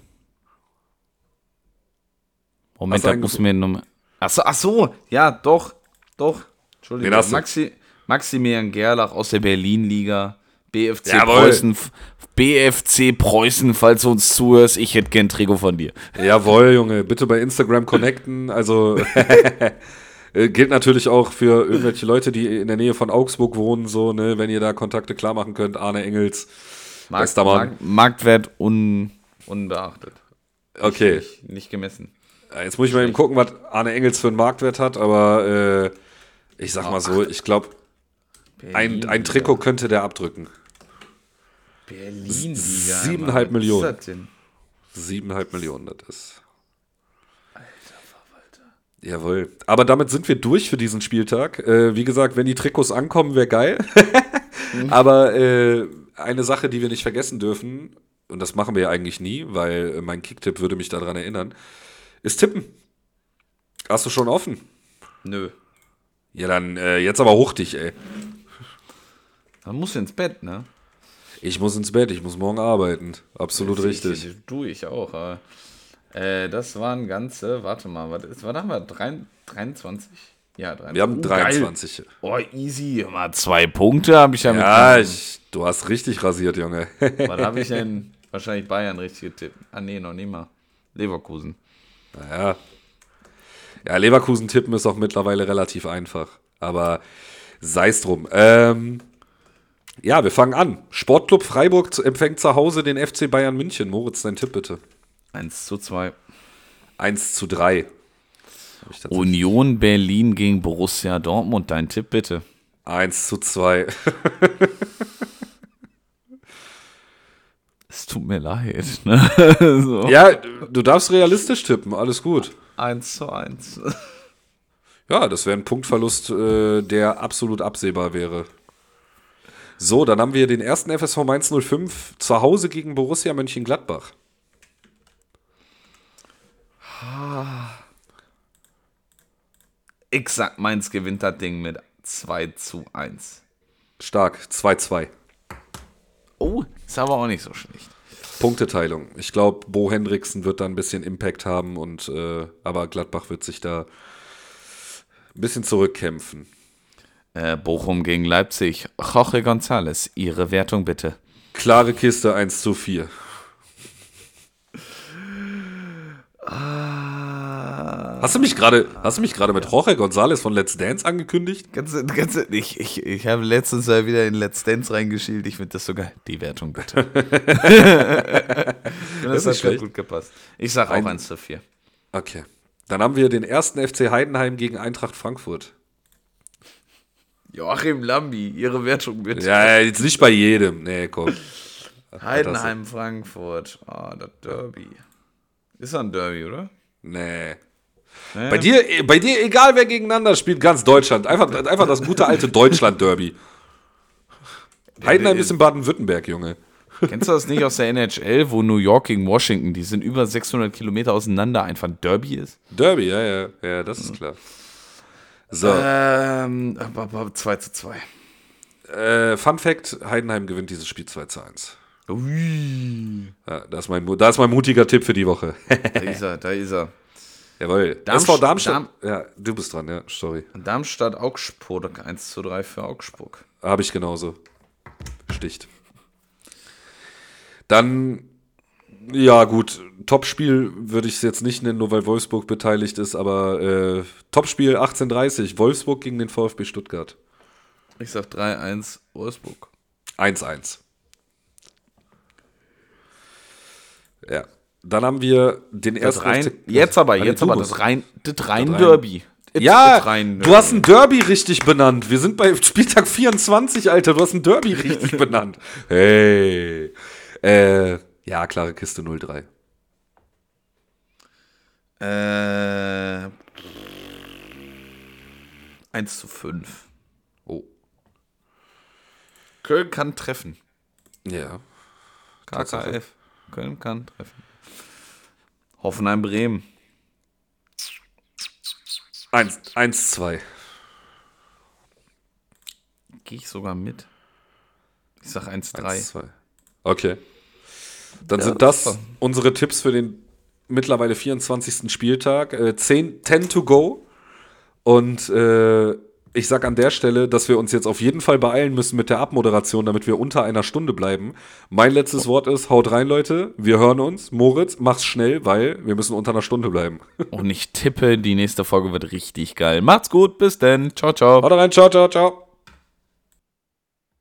Moment, da muss mir Nummer. Achso, ach so, ja, doch, doch. Entschuldigung. Maxi, Maximilian Gerlach aus der Berlin-Liga. BFC Jawohl. Preußen, BFC Preußen, falls du uns zuhörst, ich hätte gern Trikot von dir. Jawohl, Junge, bitte bei Instagram connecten. Also (laughs) äh, gilt natürlich auch für irgendwelche Leute, die in der Nähe von Augsburg wohnen, so, ne, wenn ihr da Kontakte klar machen könnt, Arne Engels. Markt, Markt, Marktwert un, unbeachtet. Okay. Nicht, nicht, gemessen. Jetzt muss ich mal eben gucken, was Arne Engels für einen Marktwert hat, aber äh, ich sag mal so, ich glaube, ein, ein Trikot könnte der abdrücken. Berlin-Liga. Siebeneinhalb Millionen. Was ist das denn? Siebeneinhalb Millionen, das ist. Alter Verwalter. Jawohl. Aber damit sind wir durch für diesen Spieltag. Äh, wie gesagt, wenn die Trikots ankommen, wäre geil. (laughs) Aber äh, eine Sache, die wir nicht vergessen dürfen, und das machen wir ja eigentlich nie, weil mein Kicktipp würde mich daran erinnern, ist Tippen. Hast du schon offen? Nö. Ja, dann äh, jetzt aber hoch dich, ey. Dann musst du ins Bett, ne? Ich muss ins Bett, ich muss morgen arbeiten. Absolut ich, richtig. Ich, du, ich auch. Äh, das waren ganze, warte mal, was, ist, was haben wir? 23? Ja, 23. Wir haben 23. Oh, easy. Mal zwei Punkte habe ich ja, ja mit. Ja, du hast richtig rasiert, Junge. was habe ich (laughs) denn? Wahrscheinlich Bayern richtig getippt. Ah, nee, noch nicht mal. Leverkusen. Naja. Ja, Leverkusen tippen ist auch mittlerweile relativ einfach. Aber sei es drum. Ähm, ja, wir fangen an. Sportclub Freiburg empfängt zu Hause den FC Bayern München. Moritz, dein Tipp bitte. 1 zu 2. 1 zu 3. Union Berlin gegen Borussia Dortmund. Dein Tipp bitte. 1 zu 2. (laughs) es tut mir leid. (laughs) Ne? so. Ja, du darfst realistisch tippen. Alles gut. 1 zu 1. Ja, das wäre ein Punktverlust, äh, der absolut absehbar wäre. So, dann haben wir den ersten FSV Mainz 05 zu Hause gegen Borussia Mönchengladbach. Exakt, Mainz gewinnt das Ding mit 2 zu 1. Stark, 2-2. Oh, ist aber auch nicht so schlecht. Punkteteilung. Ich glaube, Bo Hendrickson wird da ein bisschen Impact haben und äh, aber Gladbach wird sich da ein bisschen zurückkämpfen. Äh, Bochum gegen Leipzig. Jorge González, Ihre Wertung bitte. Klare Kiste 1 zu 4. Ah. Hast du mich gerade, hast du mich gerade mit Jorge González von Let's Dance angekündigt? Ganz, ganz, ich, ich, ich habe letztens Mal wieder in Let's Dance reingeschielt. Ich finde das sogar die Wertung bitte. (laughs) das, das hat gut gepasst. Ich sage auch Ein, 1 zu 4. Okay. Dann haben wir den ersten FC Heidenheim gegen Eintracht Frankfurt. Joachim Lambi, Ihre Wertung bitte. Ja, jetzt nicht bei jedem. Nee, komm. (laughs) Heidenheim, Frankfurt. Ah, oh, das Derby. Ist ein Derby, oder? Nee. Nee. Bei, dir, bei dir, egal wer gegeneinander spielt, ganz Deutschland. Einfach, einfach das gute alte Deutschland-Derby. Heidenheim ist in Baden-Württemberg, Junge. Kennst du das nicht aus der NHL, wo New York gegen Washington, die sind über 600 Kilometer auseinander, einfach ein Derby ist? Derby, ja, ja, ja, das ist klar. So. Ähm, 2 zu 2. Äh, Fun Fact: Heidenheim gewinnt dieses Spiel 2 zu 1. Ui. Ja, das, ist mein, das ist mein mutiger Tipp für die Woche. da ist er, da ist er. Jawohl. SV Darmstadt. Darm ja, du bist dran, ja, sorry. Darmstadt Augsburg 1 zu 3 für Augsburg. Habe ich genauso. Sticht. Dann ja, gut, Topspiel würde ich es jetzt nicht nennen, nur weil Wolfsburg beteiligt ist, aber äh, Topspiel 18:30, Wolfsburg gegen den VfB Stuttgart. Ich sag 3-1 Wolfsburg. 1-1. Ja. Dann haben wir den ersten. Rein, jetzt aber, jetzt aber das rein, das rein Derby. ja, rein, du hast ein Derby richtig benannt. Wir sind bei Spieltag 24, Alter. Du hast ein Derby (laughs) richtig benannt. Hey. Äh, ja, klare Kiste 03. Äh, 1 zu 5. Oh. Köln kann treffen. Ja. KKF. Köln kann treffen. Hoffenheim Bremen. 1, 1 2. Gehe ich sogar mit. Ich sag 1 3. 1, 2. Okay. Dann ja, sind das unsere Tipps für den mittlerweile 24. Spieltag, äh, 10, 10 to go. Und äh, ich sag an der Stelle, dass wir uns jetzt auf jeden Fall beeilen müssen mit der Abmoderation, damit wir unter einer Stunde bleiben. Mein letztes Wort ist, haut rein, Leute. Wir hören uns. Moritz, mach's schnell, weil wir müssen unter einer Stunde bleiben. Und ich tippe, die nächste Folge wird richtig geil. Macht's gut, bis denn. Ciao, ciao. Haut rein, ciao, ciao, ciao.